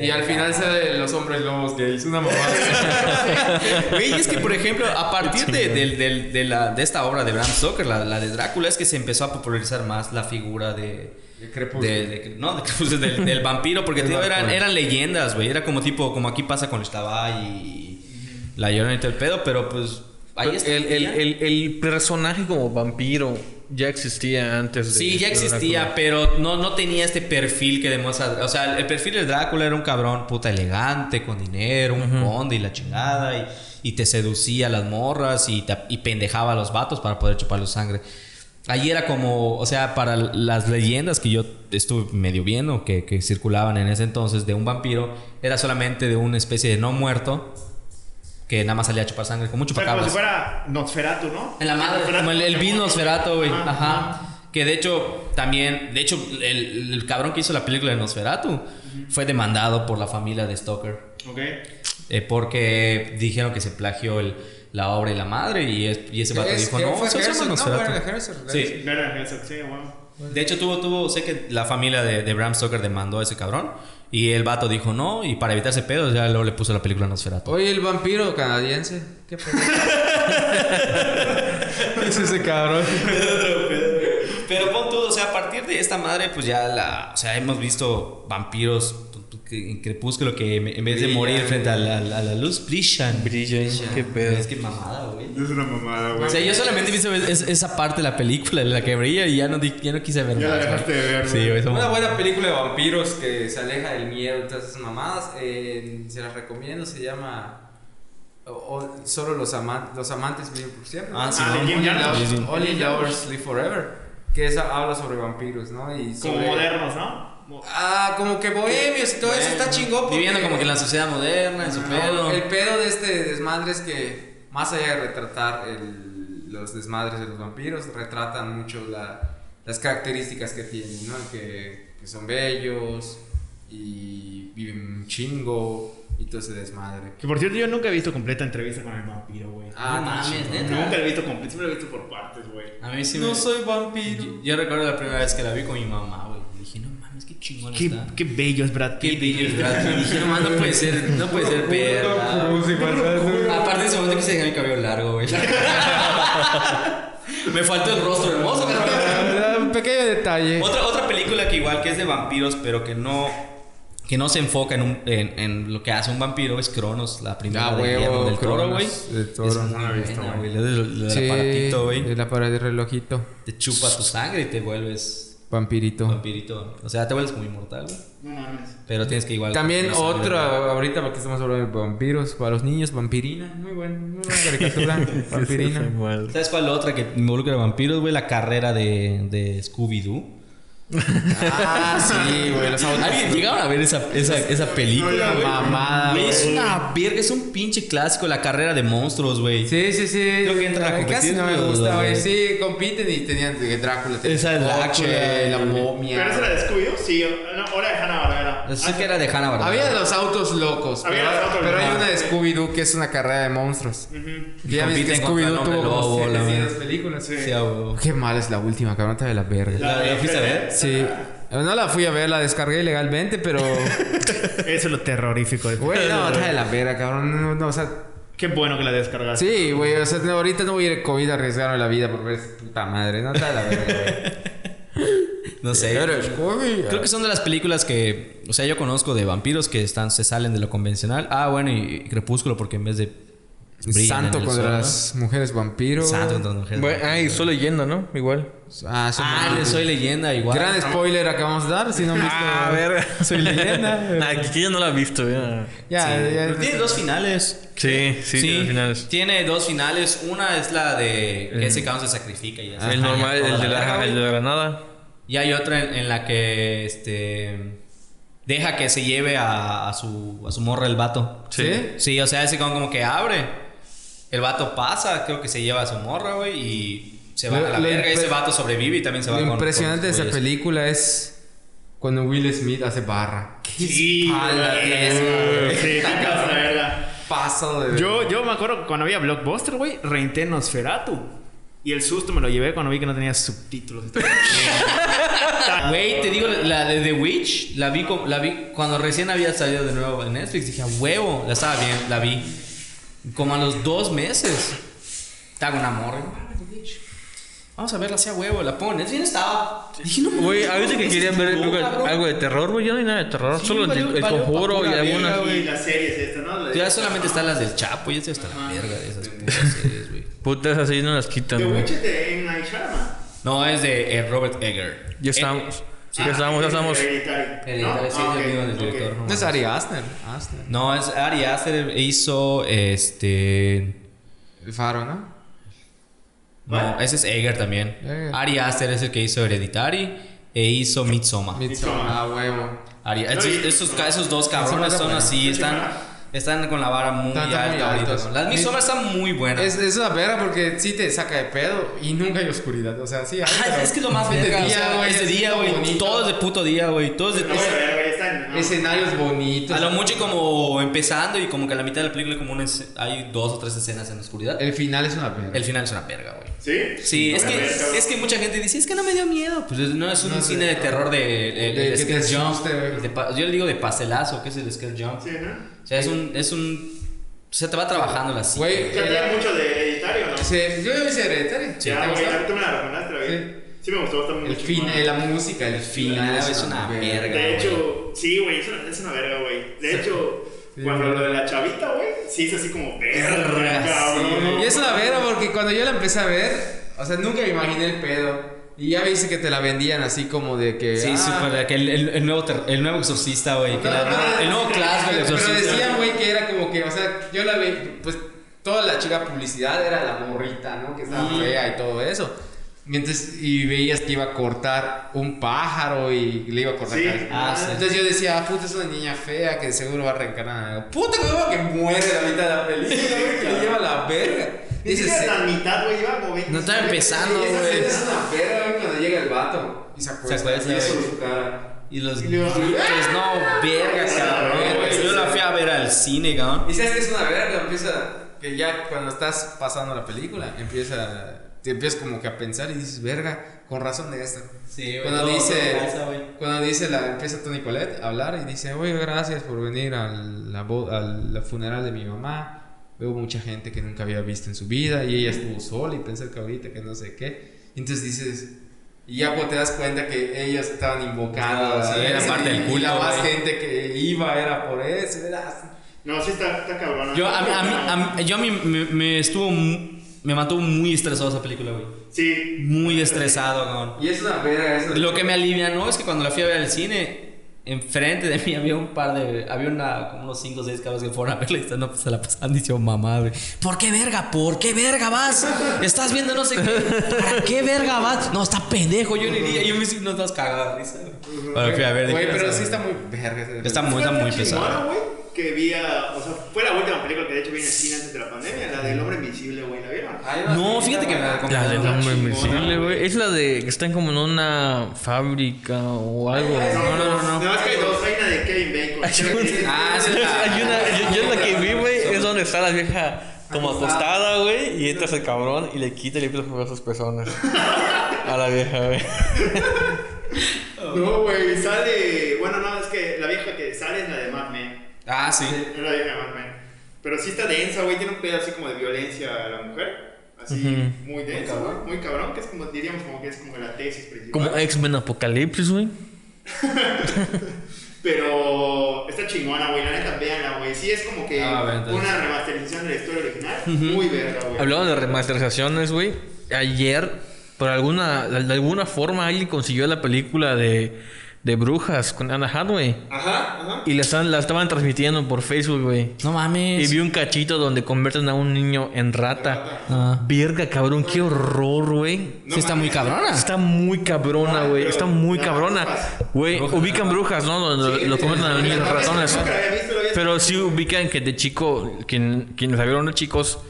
Y al final sale los hombres lobos gays. Una mamada. <laughs> Güey, es que, por ejemplo, a partir de, del- del- de la, de esta obra de Bram Stoker, la, la de Drácula, es que se empezó a popularizar más la figura de... De de- de- no, de del, del vampiro, porque <laughs> tío, eran, eran leyendas, güey. Era como tipo, como aquí pasa con Estabay y la llorona y todo el pedo, pero pues ahí está. el, el, el, el personaje como vampiro ya existía antes de. Sí, ya existía, Drácula. pero no, no tenía este perfil que demuestra. O sea, el perfil de Drácula era un cabrón puta elegante, con dinero, un conde y la chingada, y, y te seducía a las morras y, te- y pendejaba a los vatos para poder chuparle sangre. Ahí era como, o sea, para las leyendas que yo estuve medio viendo, que, que circulaban en ese entonces de un vampiro, era solamente de una especie de no muerto que nada más salía a chupar sangre, con mucho O sea, como si chupacabras. fuera Nosferatu, ¿no? En la madre, Nosferatu como el, el. Nosferatu, güey. Ajá, Ajá. Que de hecho, también, de hecho, el, el cabrón que hizo la película de Nosferatu fue demandado por la familia de Stoker. Ok. eh, porque dijeron que se plagió el- la obra y la madre. Y, es- y ese vato Es- dijo, no, fue se llama Herzog, ¿no? Nosferatu". Sí. Eso, sí, bueno. De hecho, tuvo, tuvo, sé que la familia de, de Bram Stoker demandó a ese cabrón. Y el vato dijo no, y para evitarse pedos, ya luego le puso la película Nosferatu. Oye, el vampiro canadiense. ¿Qué pedo? <laughs> es ese cabrón. Pero pon tú, o sea, a partir de esta madre, pues ya la. O sea, hemos visto vampiros en Crepúsculo que en vez de morir frente a la, a la luz, brillan. Brillan, qué pedo. Es que mamada, güey. Es una mamada, güey. O sea, yo solamente he visto es- esa parte de la película en la que brilla y ya no, di- ya no quise ver Ya la dejaste de ver, Sí, güey. Una buena película de vampiros que se aleja del miedo y todas esas mamadas. eh, se las recomiendo. Se llama. o- o- solo los, aman- los amantes viven por siempre. Ah, sí, Ah, Only, lovers, Live Forever. Que esa habla sobre vampiros, ¿no? Y Como sobre- modernos, ¿no? Ah, como que bohemios y todo eso está chingón. porque- Viviendo como que en la sociedad moderna, en su No, pedo. El pedo de este desmadre es que, más allá de retratar el- los desmadres de los vampiros, retratan mucho la- las características que tienen, ¿no? Que, que son bellos y viven un chingo y todo ese desmadre. Que por cierto, yo nunca he visto completa entrevista con el vampiro, güey. Ah, mames, neta. Nunca lo he visto completo, siempre lo he visto por partes, güey. A mí sí No me- soy vampiro. Yo, yo recuerdo la primera vez que la vi con mi mamá, güey. Dije, no mames, qué chingón Qué, está. qué bello es Brad Qué bello es Brad Pitt. Dije, no no puede ser, no puede ser verdad. Aparte de ese momento que se dejaba mi cabello largo, güey. <laughs> Me faltó el rostro hermoso, pero... Un pequeño detalle. Otra, otra película que igual que es de vampiros, pero que no... Que no se enfoca en, un- en, en lo que hace un vampiro es Cronos, la primera Ah, de huevo, Guillermo del Toro, güey. del Toro. Es No buena, güey. Sí, aparatito, güey. el relojito. Te chupa tu sangre y te vuelves Vampirito. vampirito. O sea, te vuelves muy inmortal, güey. No mames. Pero tienes que igual... También otra, ahorita porque estamos hablando de vampiros, para los niños, Vampirina. Muy buena, muy buena caricatura. <laughs> Vampirina. ¿Sabes cuál otra que involucra vampiros, güey? La carrera de, de Scooby-Doo. Ah, sí, güey, los. ¿Alguien llegaron a ver esa, esa, esa película, güey? Mamada, Güey, es una verga, es un pinche clásico, la carrera de monstruos, güey. Sí, sí, sí. Creo que entran a Ay, Casi competir, no me gusta, güey. Sí, compiten y tenían Drácula. tenía Esa es Drácula, la momia. ¿Pero esa era de Scooby-Doo? Sí, no, hora de Hanna-Barbera. Sé que era de Hanna Barbera. Había los autos locos. Había pero los autos pero hay una de Scooby-Doo que es una carrera de monstruos. Ujú. Ya ves que compiten contra el Scooby-Doo tuvo como lobo, la 700 verdad. películas. Sí. Sí, a huevo. Qué mal es la última, cabrón, está de la verga. ¿La, la fuiste a ver? Sí. No la fui a ver, la descargué ilegalmente, pero. <laughs> Eso es lo terrorífico de Güey, no, está de la verga, cabrón. No, no, o sea. Qué bueno que la descargaste. Sí, güey, o sea, ahorita no voy a ir a COVID a arriesgarme la vida por ver puta madre. No está de la verga, güey. <laughs> No sé. Scooby. Creo que son de las películas que, o sea, yo conozco de vampiros que están, se salen de lo convencional. Ah, bueno, y Crepúsculo porque en vez de Santo contra sol, ¿no? las mujeres vampiro. Santo contra las mujeres. Bueno, ah, y soy leyenda, ¿no? Igual. Ah, son Ah, le soy leyenda igual. Gran spoiler acabamos de dar, si no han visto. Ah, ver. <laughs> Soy leyenda. <laughs> Nah, que yo no la he visto, ya. Ya, Sí, ya. tiene dos finales. Sí, sí, tiene finales. Tiene dos finales. Una es la de que ese cabrón se sacrifica y ya se El normal, el de la, el de la granada. Y hay otra en, en la que este deja que se lleve a, a su a su morra el vato. ¿Sí? Sí, o sea, ese cabrón como que abre. El vato pasa, creo que se lleva a su morra, güey, y se va Lo- a la verga. Y ese vato sobrevive y también se va Lo con- impresionante de esa güeyes. película es cuando Will Smith hace barra. Qué Sí, espalda Sí. Paso de. Yo, yo me acuerdo que cuando había Blockbuster, güey, renté Nosferatu. Y el susto me lo llevé cuando vi que no tenía subtítulos. <laughs> Güey, te digo, la de The Witch, la vi, la vi cuando recién había salido de nuevo en Netflix. Dije, a huevo, la estaba bien, la vi. Como a los dos meses. Te hago un amor. güey, The Witch. Vamos a verla así a huevo, la pones. Bien estaba. Dije, no, Güey, a veces que mames, querían ver algo, de terror, güey. Yo no hay nada de terror. Sí, solo el, conjuro y algunas. y las series esta, ¿no? Ya solamente están las del Chapo, ya está la verga de esas putas series, güey. Putas así no las quitan, The. Witch es de M. Night Shyamalan. No, es de eh, Robert Egger. Ya Eh, estamos. sí. Ya estamos, ya estamos. ¿no? sí, Ah, es el ok, mismo del ok. director. No es Ari Aster. Aster. No, es Ari Aster hizo este. El faro, ¿no? No, ese es Egger también. Egger. Ari Aster es el que hizo Hereditary e hizo Midsommar. Midsommar. Ah, huevo. Ari- No, esos, esos, esos dos cabrones son así, Está están. Están con la vara muy Están- muy alta ahorita. altos. ¿no? Las Midsommar están muy buenas. Es, es una verga porque sí te saca de pedo y nunca hay oscuridad. O sea, sí hay. Pero es que es lo más de verga. o día, güey, es de día, güey. Todo es de puto día, güey. Todo es de No, no. Escenarios bonitos. A lo mucho como empezando y como que a la mitad de la película como una hay dos o tres escenas en la oscuridad. El final es una verga. El final es una verga, güey. ¿Sí? Sí, es A que, es que mucha gente dice, es que no me dio miedo. Pues no es un No sé. cine de terror de... el- De el que scare te jump. De yo le digo de pastelazo, que es el scare jump. Sí, ¿no? O sea, es un... Es un o sea, te va trabajando la psique. Güey, tiene el- mucho de hereditario, ¿no? Sí, yo ya hice Hereditary. Sí, ya, ¿te güey, gustó? tú me la recomendaste, la vi. Sí. Sí. me gustó, está muy El fin, chingona. eh, la música, el final es una verga. De hecho, sí, güey, es una, es una verga, güey. De hecho, Sí, cuando güey. lo de la chavita, güey, sí es así como verga, Verga, cabrón. Y es una verga porque cuando yo la empecé a ver, o sea, nunca me imaginé el pedo. Y ya viste que te la vendían así como de que. Sí, ah, sí, para que el, el, el nuevo, el nuevo exorcista, güey. que No, la- no, el nuevo class del Pero decían, güey, que era como que, o sea, yo la vi, pues toda la chica publicidad era la morrita, ¿no? Que estaba fea y todo eso. Y, entonces, y veías que iba a cortar un pájaro y le iba a cortar Sí. Ah, sí. Entonces yo decía, ah, puta, es una niña fea que seguro va a reencarnar. en algo". Puta, que que muere la mitad de la película, güey, que le lleva la verga. Ni Dices, siquiera la mitad, güey, iba como 20. No estaba empezando, güey. es una verga, güey, cuando llega el vato y se eso güey. en su cara. Y los gritos, no, verga, cabrón. Yo la fui a ver al cine, cabrón. Y sabes que es una verga, empieza que ya cuando estás pasando la película, empieza te empiezas como que a pensar y dices, verga, con razón de esto. Sí, güey. Cuando todo- dice güey. cuando dice la empieza Tony Colette a hablar y dice, "Oye, gracias por venir al la al la funeral de mi mamá." Veo mucha gente que nunca había visto en su vida y ella estuvo sola y pensé que ahorita que no sé qué. Y entonces dices, y ya cuando te das cuenta que ellos estaban invocando Sí, a era parte y- del y la culto, más gente que iba era por eso, era No, sí está, está cabrón. Yo a mí, a mí, a mí- yo a mí me, me estuvo... Me mantuvo muy estresado esa película, güey. Sí. Muy estresado, cabrón. Y es una verga eso. Lo que me alivianó es que cuando la fui a ver al cine, enfrente de mí había un par de. Había una, como unos 5 o 6 cabros que fueron a verla y están- no, pues, se la pasaban diciendo mamá, güey. ¿Por qué verga? ¿Por qué verga vas? Estás viendo no sé qué. ¿Para qué verga vas? No, está pendejo. Yo no iría. Yo me hice unos dos cagadas risa. Cuando fui a ver. Güey, pero "Esa sí verga". está muy verga. Está muy, está muy pesado. Que vi a- o sea, fue la última película que de hecho vi en el cine antes de la pandemia, la del hombre invisible, güey, ¿la vieron? No, fíjate que me la. La del hombre invisible, güey. Es la de que están como en una fábrica o algo. No, no, no, no. No, es que hay dos, hay una de Kevin Bacon. Ah, sí, hay una- yo, la que vi, güey, es donde está la vieja como acostada, güey, y entras el cabrón y le quita y le empieza a jugar sus pezones. A la vieja, güey. <laughs> No, güey, sale. Bueno, no, es que la vieja que sale es la de Mad Men. Ah, sí. Es la vieja de Mad Men. Pero sí está densa, güey, tiene un pedo así como de violencia a la mujer. Así, Ujú. muy denso, güey, muy cabrón, que es como, diríamos como que es como la tesis principal. Como X-Men Apocalipsis, güey. <laughs> Pero está chingona, güey, la neta, véanla, güey. Sí, es como que Ah, una remasterización de la historia original. Muy verga, güey. Hablando de remasterizaciones, güey. Ayer, por alguna, de alguna forma, alguien consiguió la película de, de Brujas con Anna Hathaway. Ajá, ajá. Y la, están- la estaban transmitiendo por Facebook, güey. No Y mames. vi un cachito donde convierten a un niño en rata. Ah. Verga, cabrón, qué horror, güey. Sí, está muy cabrona. Está muy cabrona, güey. Está muy cabrona. Güey, ubican brujas, ¿no? Donde Sí, lo sí, convierten a los niños en ratones. Pero sí ubican que de chico, quien, quienes la vieron de chicos,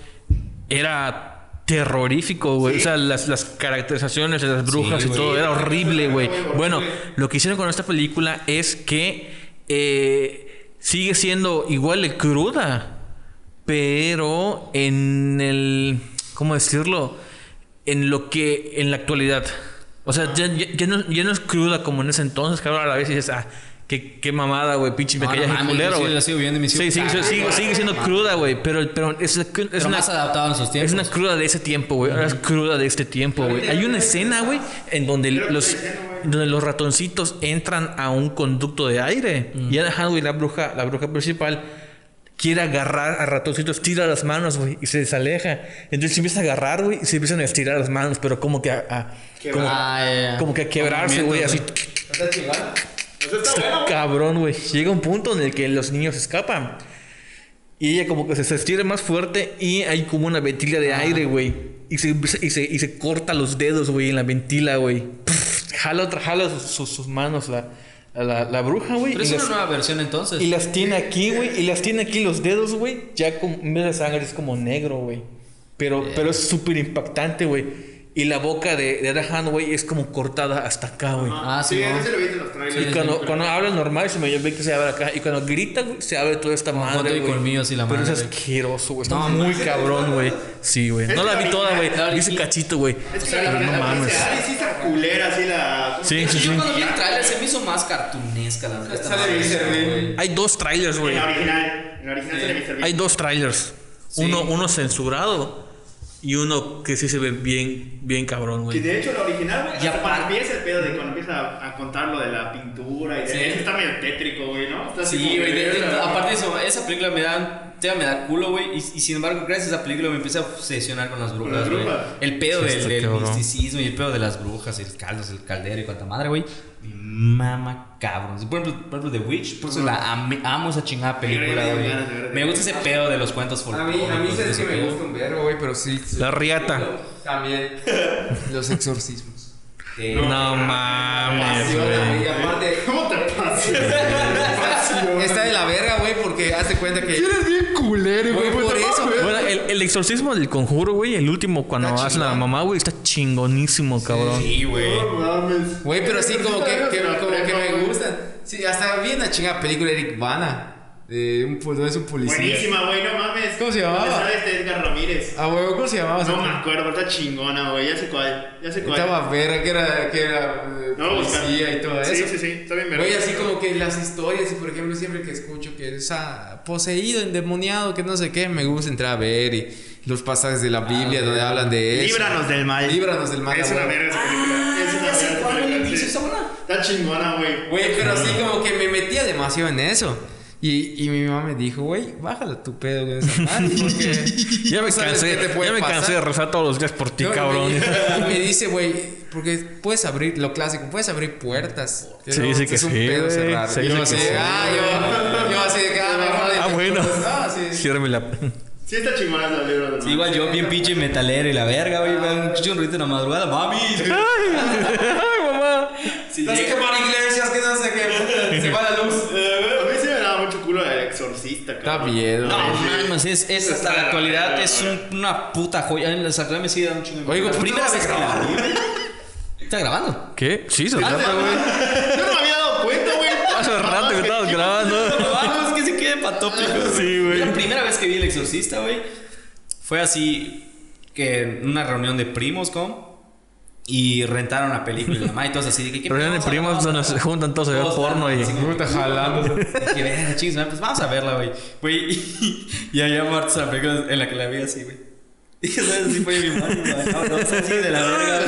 era terrorífico, güey. Sí. O sea, las, las caracterizaciones de las brujas y todo, era horrible, güey. Bueno, lo que hicieron con esta película es que eh, sigue siendo igual de cruda, pero en el... ¿Cómo decirlo? en lo que en la actualidad. O sea, ya, ya- ya no, ya no es cruda como en ese entonces, que ahora a la vez dices, ah, qué, qué mamada, güey, pinche No, no maquillaje mames, culero, sí güey. sigo Sí, sí, cagando, sigue, sigue siendo cruda, güey, pero, pero es, es Pero una, más adaptado a nuestros es tiempos. una cruda de ese tiempo, güey. Es cruda de este tiempo, güey. Hay una escena, güey, en donde los, donde los ratoncitos entran a un conducto de aire. Y Anne Hathaway, la bruja, la bruja principal, quiere agarrar a ratoncitos, tira las manos, güey, y se desaleja. Entonces se empieza a agarrar, güey, y se empiezan a estirar las manos, pero como que a, a- como, Ah, ya. como que a quebrarse, güey, así. ¿Está chingada? Está cabrón, güey. Llega un punto en el que los niños escapan. Y ella como que se, se estira más fuerte y hay como una ventila de aire, güey. Y se, y, se, y se corta los dedos, güey, en la ventila, güey. Jala otra, jala sus, sus- sus manos la, la, la bruja, güey. Pero es una las- nueva versión entonces. y las tiene aquí, güey. Y las tiene aquí los dedos, güey. Ya como, en vez de sangre es como negro, güey. Pero, pero es súper impactante, güey. Y la boca de, de Anne Hathaway es como cortada hasta acá, güey. Ah, sí, Sí, ¿no? ese lo viste en los trailers. Y cuando, cuando habla normal, se me ve que se abre acá. Y cuando grita, güey, se abre toda esta madre, güey. colmillos y la Pero madre, es güey. asqueroso, güey. Está No, muy mames. cabrón, güey. Sí, güey. No la vi toda, güey. Vi ese cachito, güey. Es que Pero la no mames. Sí está culera, así la... Sí, sí, Yo sí. cuando vi el trailer se me hizo más cartunesca la verdad. Hay dos trailers, En güey. la original. En la original se le Hay dos trailers. Uno, uno censurado y uno que sí se ve bien, bien cabrón, Que güey. de hecho la original, güey, Y hasta cuando aparte- empieza el pedo de cuando empieza a, a contar lo de la pintura y de Sí. eso está medio tétrico, güey, ¿no? Está Sí, güey. que- aparte de eso, esa película me da, tía, me da culo, güey. Y, y sin embargo, gracias a esa película me empecé a obsesionar con las brujas, güey. El pedo Sí, del, del misticismo y el pedo de las brujas, el caldos, el caldero y cuanta madre, güey. Mi mama cabrón. Por ejemplo, por ejemplo, The Witch, por eso la ame- amo esa chingada película, güey. Me gusta ese pedo de los cuentos A mí, a mí folclóricos, sabes ese que me pedo. gusta un verbo, güey, pero sí. La riata. También. <laughs> Los exorcismos. Eh, No mames, Apasiona, güey. güey. Y aparte, ¿Cómo te pasa? <laughs> está de la verga, güey, porque hace cuenta que. Eres bien culero, Güey, por eso, Bueno, el, el exorcismo del conjuro, güey, el último cuando Está hacen a la chingón. mamá, güey, está chingonísimo, cabrón. Sí, güey. No mames. Güey, pero sí, como que, que- como que me güey. gustan. Sí, hasta vi una chingada película de Eric Bana. De un, pol- es un policía. Buenísima, güey, no mames. ¿Cómo se llamaba? ¿Dónde este Edgar Ramírez? Ah, güey, ¿cómo se llamaba? No me acuerdo, está chingona, güey. Ya sé cuál. Ya sé cuál. Estaba verga, que era, que era eh, No, buscar. policía y todo Sí, eso. sí, sí. Está bien, verga. Güey, así como que las historias, y por ejemplo, siempre que escucho que es ah, poseído, endemoniado, que no sé qué, me gusta entrar a ver y los pasajes de la Biblia donde hablan de eso. Líbranos del mal. Líbranos del mal. Es una verga esa película. Es una verga ¿sí sí. Está chingona, güey. Güey, pero así como que me metía demasiado en eso. Y, y mi mamá me dijo, güey, bájala tu pedo con esa madre, <laughs> porque Ya me cansé, te puede ya me pasar. cansé de rezar todos los días por ti, No, cabrón. Y me, <laughs> me dice, güey, porque puedes abrir, lo clásico, puedes abrir puertas. Sí, Pero sí que es un sí, pedo cerrar. Y yo sí así, sí. ah, yo, yo así de que, ah, mejor Ah, bueno. Ah, sí. Ciérrame la... Sí está chingona esa libro Sí, igual yo, bien pinche metalero y la verga, güey. Me un churrito en la madrugada, mami. <laughs> ¡Ay, mamá! Las llega- quemar iglesias, que no sé qué. Se va la luz. Está cabrón. bien, No, mames, es, es hasta la actualidad es un- una puta joya. En la Sagrada me sigue dando un chingo de ¿tú primera vez que la vi, güey. ¿Está grabando? ¿Qué? Sí, se trata, güey. Yo no me había dado cuenta, güey. Hace rato que estabas grabando. <laughs> Vamos, que se quede patópico. Sí, güey. La primera vez que vi El Exorcista, güey, fue así que en una reunión de primos, ¿cómo? Y rentaron la película y la mamá y todos así. de que, ¿qué vamos a- primos donde se juntan todos a ver porno y... Puta jalando. Dije, verga, chingos, pues vamos a verla, güey. Güey, <laughs> y, y había muertos la película en la que la vi así, güey. Y ¿sabes? así fue mi mano, güey. No, no, así de la verga.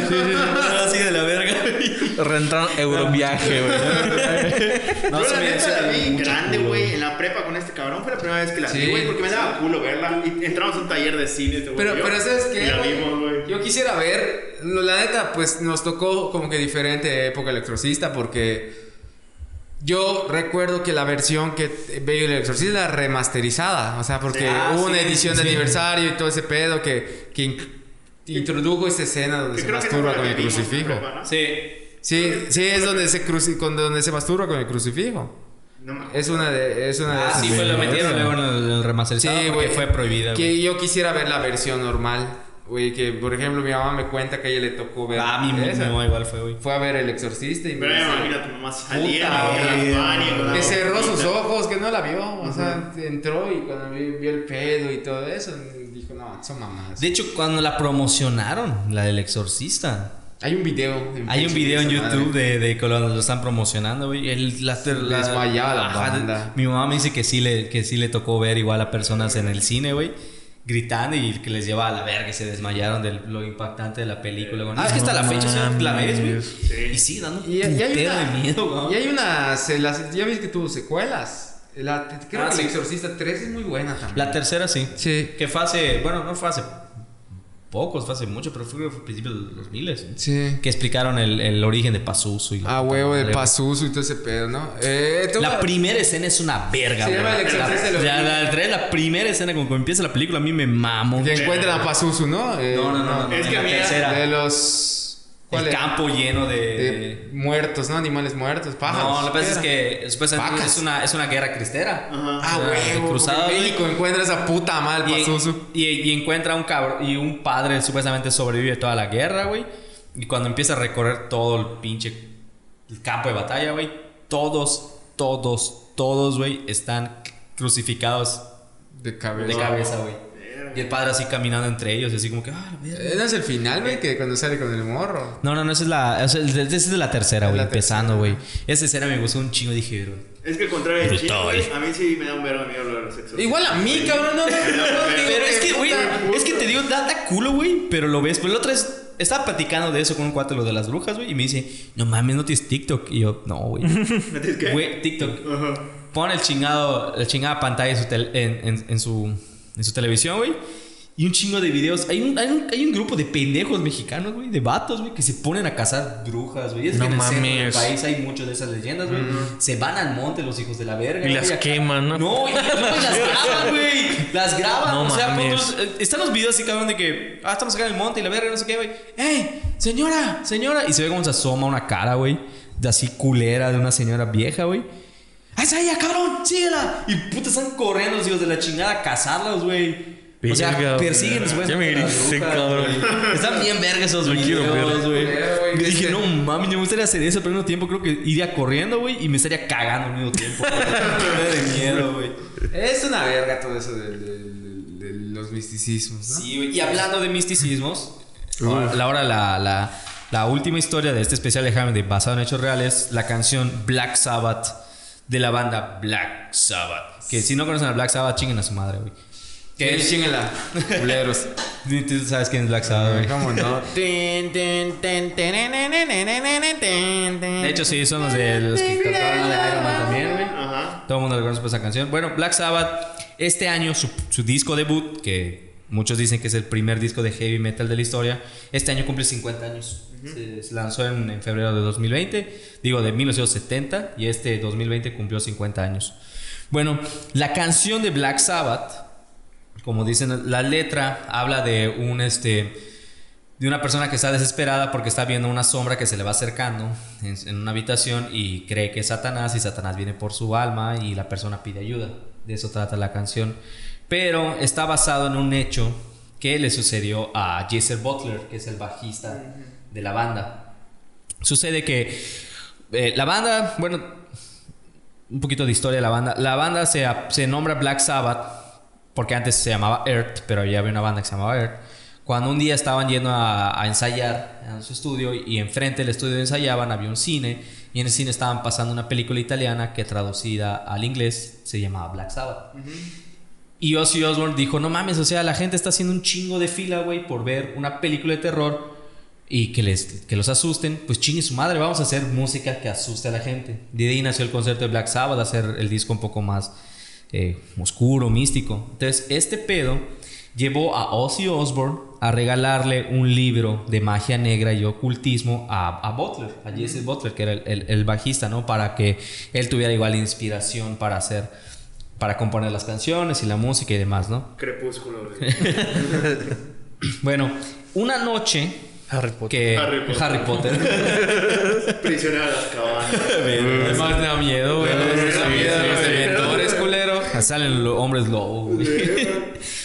No, así de la verga, güey. Rentaron Euroviaje, güey. No, Yo la neta la vi grande, güey, en la prepa con este cabrón. Fue la primera vez que la vi, Sí. güey, porque me daba culo verla. Y entramos a un taller de cine, este güey. Pero, y yo, pero ¿sabes Y qué? la güey? vimos, güey. Yo quisiera ver, lo- la neta, pues nos tocó como que diferente época el exorcista porque yo recuerdo que la versión que veía el exorcista era remasterizada, o sea, porque ah, hubo una sí, edición de sí. aniversario y todo ese pedo que, que in- introdujo esa escena donde se masturba con la el crucifijo. Sí. Sí, sí, es donde se, cruci- con- donde se masturba con el crucifijo. No. Es una de, es una de Ah, esas sí, fue, lo metieron luego en el, el remasterizado Sí, porque güey. fue prohibida. Que yo quisiera ver la versión normal. Güey, que por ejemplo mi mamá me cuenta que a ella le tocó ver. Ah, mi, mamá igual fue, güey. Fue a ver El Exorcista y me Pero dice, imagina a tu mamá la que cerró sus ojos, que no la vio. O sea, entró y cuando vio, vio el pedo y todo eso, dijo, no, son mamás. De hecho, cuando la promocionaron, la del exorcista. Hay un video. en Hay un video en YouTube madre. de, de que lo, lo están promocionando, güey. El, la, la- desmayaba la banda. Mi mamá me dice que sí, le, que sí le tocó ver igual a personas en el cine, güey. Gritando y que les lleva a la verga y se desmayaron de lo impactante de la película. Ah, es que hasta la fecha o sea, la ves, güey. Sí. Y sí, dando Y, y hay una, de miedo, güey. Y hay unas. eh, las- ya viste que tuvo secuelas. La- creo Ah, que sí. El Exorcista 3 es muy buena también. La tercera sí. Sí. Que fue hace, bueno, no fue hace pocos, fue hace mucho, pero fue, a principios de los 2000 Sí. Que explicaron el, el origen de Pazuzu y Ah, huevo, de. Pazuzu y todo ese pedo, ¿no? Eh, La primera escena es una verga, Se güey. llama El Exorcista de los La, la, la, la primera escena, como cuando empieza la película, a mí me mamo. Que encuentran a Pazuzu, ¿no? Eh, No, no, no, no. Es que la a mí. De los. ¿Cuál el era? campo lleno de. De muertos, ¿no? Animales muertos, pájaros. no, lo que pasa es que supuestamente Vacas. es una, es una guerra cristera. Ajá. Ah, huevo. güey. México encuentra esa puta madre Y, y, y encuentra un cabrón y un padre supuestamente sobrevive toda la guerra, güey. Y cuando empieza a recorrer todo el pinche el campo de batalla, güey, todos, todos, todos, güey, están crucificados De cabeza. de cabeza, güey. Y el padre así caminando entre ellos, y así como que, ah, la verga. Eh, ¿No es el final, güey? Que cuando sale con el morro. No, no, no, esa es la, esa es, es de la tercera, Es güey, empezando, güey. Esa escena me gustó un chingo, dije, bro. Es que al contrario de. Chino, a mí sí me da un verbo miedo lo de los sexos. Igual a mí, cabrón. No, no, <laughs> no, Pero es que, güey, es que te digo, da, da culo, güey, pero lo ves. Pero la otra vez estaba platicando de eso con un cuate, lo de las brujas, güey, y me dice, no mames, no tienes TikTok. Y yo, no, güey. <laughs> ¿No tienes qué? Güey, TikTok. Ajá. Pon el chingado, la chingada pantalla en su, tel- en, en- en su, en su televisión, güey. Y un chingo de videos. Hay un, hay un, hay un grupo de pendejos mexicanos, güey, de vatos, güey, que se ponen a cazar brujas, güey. Es No que en el país hay muchas de esas leyendas, güey. Se van al monte los hijos de la verga. Y las queman, ¿no? No, y, las <laughs> graban, güey. Las graban. No o sea, mames. eh, están los videos así, cabrón, de que, ah, estamos acá en el monte y la verga, no sé qué, güey. ¡Ey! Señora, señora. Y se ve como se asoma una cara, güey, de así culera de una señora vieja, güey. ¡Ah, ¡Es ella, cabrón! ¡Síguela! Y puta, están corriendo los hijos de la chingada a cazarlos, güey. O sea, persiguen Ya me grité, cabrón. Están bien verga esos quiero videos, güey. dije, Este- no mames, me gustaría hacer eso, pero al mismo tiempo creo que iría corriendo, güey, y me estaría cagando al mismo tiempo. güey. <laughs> de miedo, güey. Es una verga todo eso de, de- de- de los misticismos, ¿no? Sí, güey. Y hablando de misticismos, ahora, la, ahora la, la, la última historia de este especial de Jaime de basado en hechos reales, la canción Black Sabbath de la banda Black Sabbath. Que si no conocen a Black Sabbath, chinguen a su madre, güey. Que es, chingala. Culeros. tú sabes quién es Black Sabbath, güey. ¿Cómo no? De hecho, sí, son los de los que la de Iron Man también, güey. Ajá. Todo el mundo reconoce pues, esa canción. Bueno, Black Sabbath, este año su, su disco debut, que muchos dicen que es el primer disco de heavy metal de la historia, este año cumple 50 años. se, se lanzó en, en febrero de 2020, digo de 1970, y este 2020 cumplió 50 años. Bueno, la canción de Black Sabbath, como dicen, la letra habla de un este de una persona que está desesperada porque está viendo una sombra que se le va acercando en, en una habitación y cree que es Satanás y Satanás viene por su alma y la persona pide ayuda. De eso trata la canción. Pero está basado en un hecho que le sucedió a Jason Butler, que es el bajista de la banda. Sucede que eh, la banda, bueno, un poquito de historia de la banda. La banda se, se nombra Black Sabbath porque antes se llamaba Earth, pero ya había una banda que se llamaba Earth. Cuando un día estaban yendo a, a ensayar en su estudio y enfrente del estudio ensayaban había un cine y en el cine estaban pasando una película italiana que traducida al inglés se llamaba Black Sabbath. Y Ozzy Osbourne dijo, no mames, o sea, la gente está haciendo un chingo de fila, güey, por ver una película de terror y que, les, que los asusten. Pues chingue su madre, vamos a hacer música que asuste a la gente. De ahí nació el concepto de Black Sabbath, hacer el disco un poco más eh, oscuro, místico. Entonces, este pedo llevó a Ozzy Osbourne a regalarle un libro de magia negra y ocultismo a, a Butler, a Jesse Butler, que era el- el bajista, ¿no? Para que él tuviera igual inspiración para hacer, para componer las canciones y la música y demás, ¿no? Crepúsculo. Bueno, una noche Harry Potter. que Harry Potter. Harry Potter. Prisionero de las cabanas. Además me da miedo, güey. Me da miedo sí, los culero. Salen los hombres lobo. güey.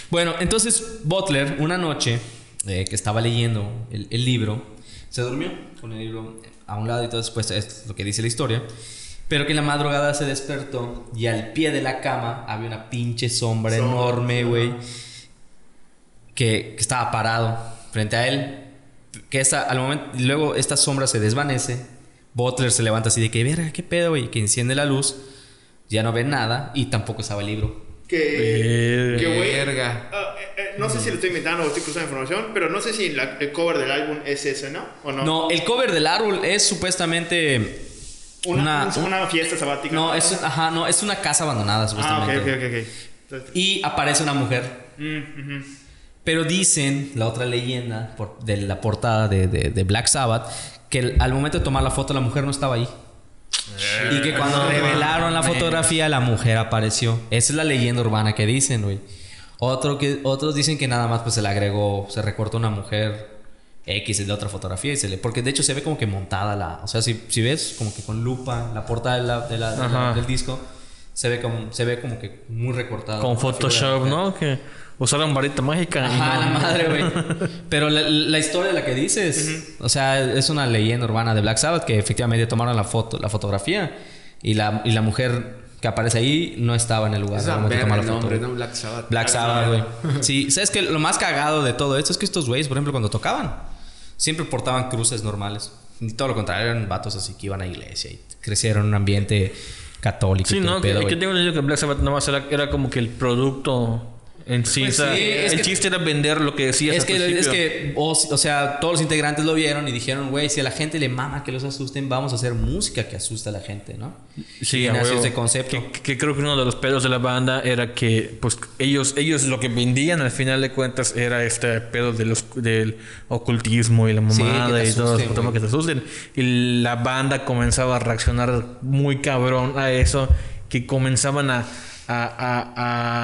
bueno, entonces Butler una noche eh, que estaba leyendo el, el libro, se durmió con el libro a un lado y todo después es lo que dice la historia. Pero que en la madrugada se despertó y al pie de la cama había una pinche sombra Sombra, enorme, güey, que, que estaba parado frente a él. Que esa, al momento, luego esta sombra se desvanece. Butler se levanta así de que, verga, qué pedo, güey, que enciende la luz. Ya no ve nada y tampoco estaba el libro. Que, que güey. Verga. eh, eh, no sé si lo estoy inventando o estoy cruzando información, pero no sé si la- el cover del álbum es ese, ¿no? ¿O no? No, el cover del árbol es supuestamente Una, una- una, fiesta sabática. No, es, ajá, no, es una casa abandonada, Ah, ok, supuestamente. ok, ok. ok. Entonces, Y aparece una mujer. mm. Pero dicen, la otra leyenda por- de la portada de, de- de Black Sabbath, que el- al momento de tomar la foto la mujer no estaba ahí. Y que cuando revelaron la fotografía la mujer apareció. Esa es la leyenda urbana que dicen, güey. Otro que, otros dicen que nada más pues se le agregó, se recortó una mujer X de otra fotografía y se le... Porque de hecho se ve como que montada la... O sea, si, si ves como que con lupa la portada de la- de la- de la- del disco, se ve como, se ve como que muy recortada. Con la la Photoshop. ¿no? Que usaron varita mágica. y Ajá, no- la madre, güey. Pero la, la historia de la que dices, o sea, es una leyenda urbana de Black Sabbath que efectivamente tomaron la foto, la fotografía y la, y la mujer que aparece ahí no estaba en el lugar. Es el la foto. nombre, ¿no? Black Sabbath. Black Sabbath, güey. Sí, sabes que lo más cagado de todo esto es que estos güeyes, por ejemplo, cuando tocaban, siempre portaban cruces normales. Y todo lo contrario, eran vatos así que iban a iglesia y crecieron en un ambiente católico. Sí, y no, que, pedo, que güey. tengo entendido que Black Sabbath nomás era, era como que el producto en sí. Pues o sea, sí, es el que- chiste era vender lo que decías Es al que, es que o, o sea, todos los integrantes lo vieron y dijeron, güey, si a la gente le mama que los asusten, vamos a hacer música que asusta a la gente, ¿no? Sí, y a nació concepto. Que, que creo que uno de los pedos de la banda era que, pues, ellos, ellos lo que vendían al final de cuentas era este pedo de los, del ocultismo y la Sí, mamada te y todo güey. que te asusten. Y la banda comenzaba a reaccionar muy cabrón a eso, que comenzaban a, a, a,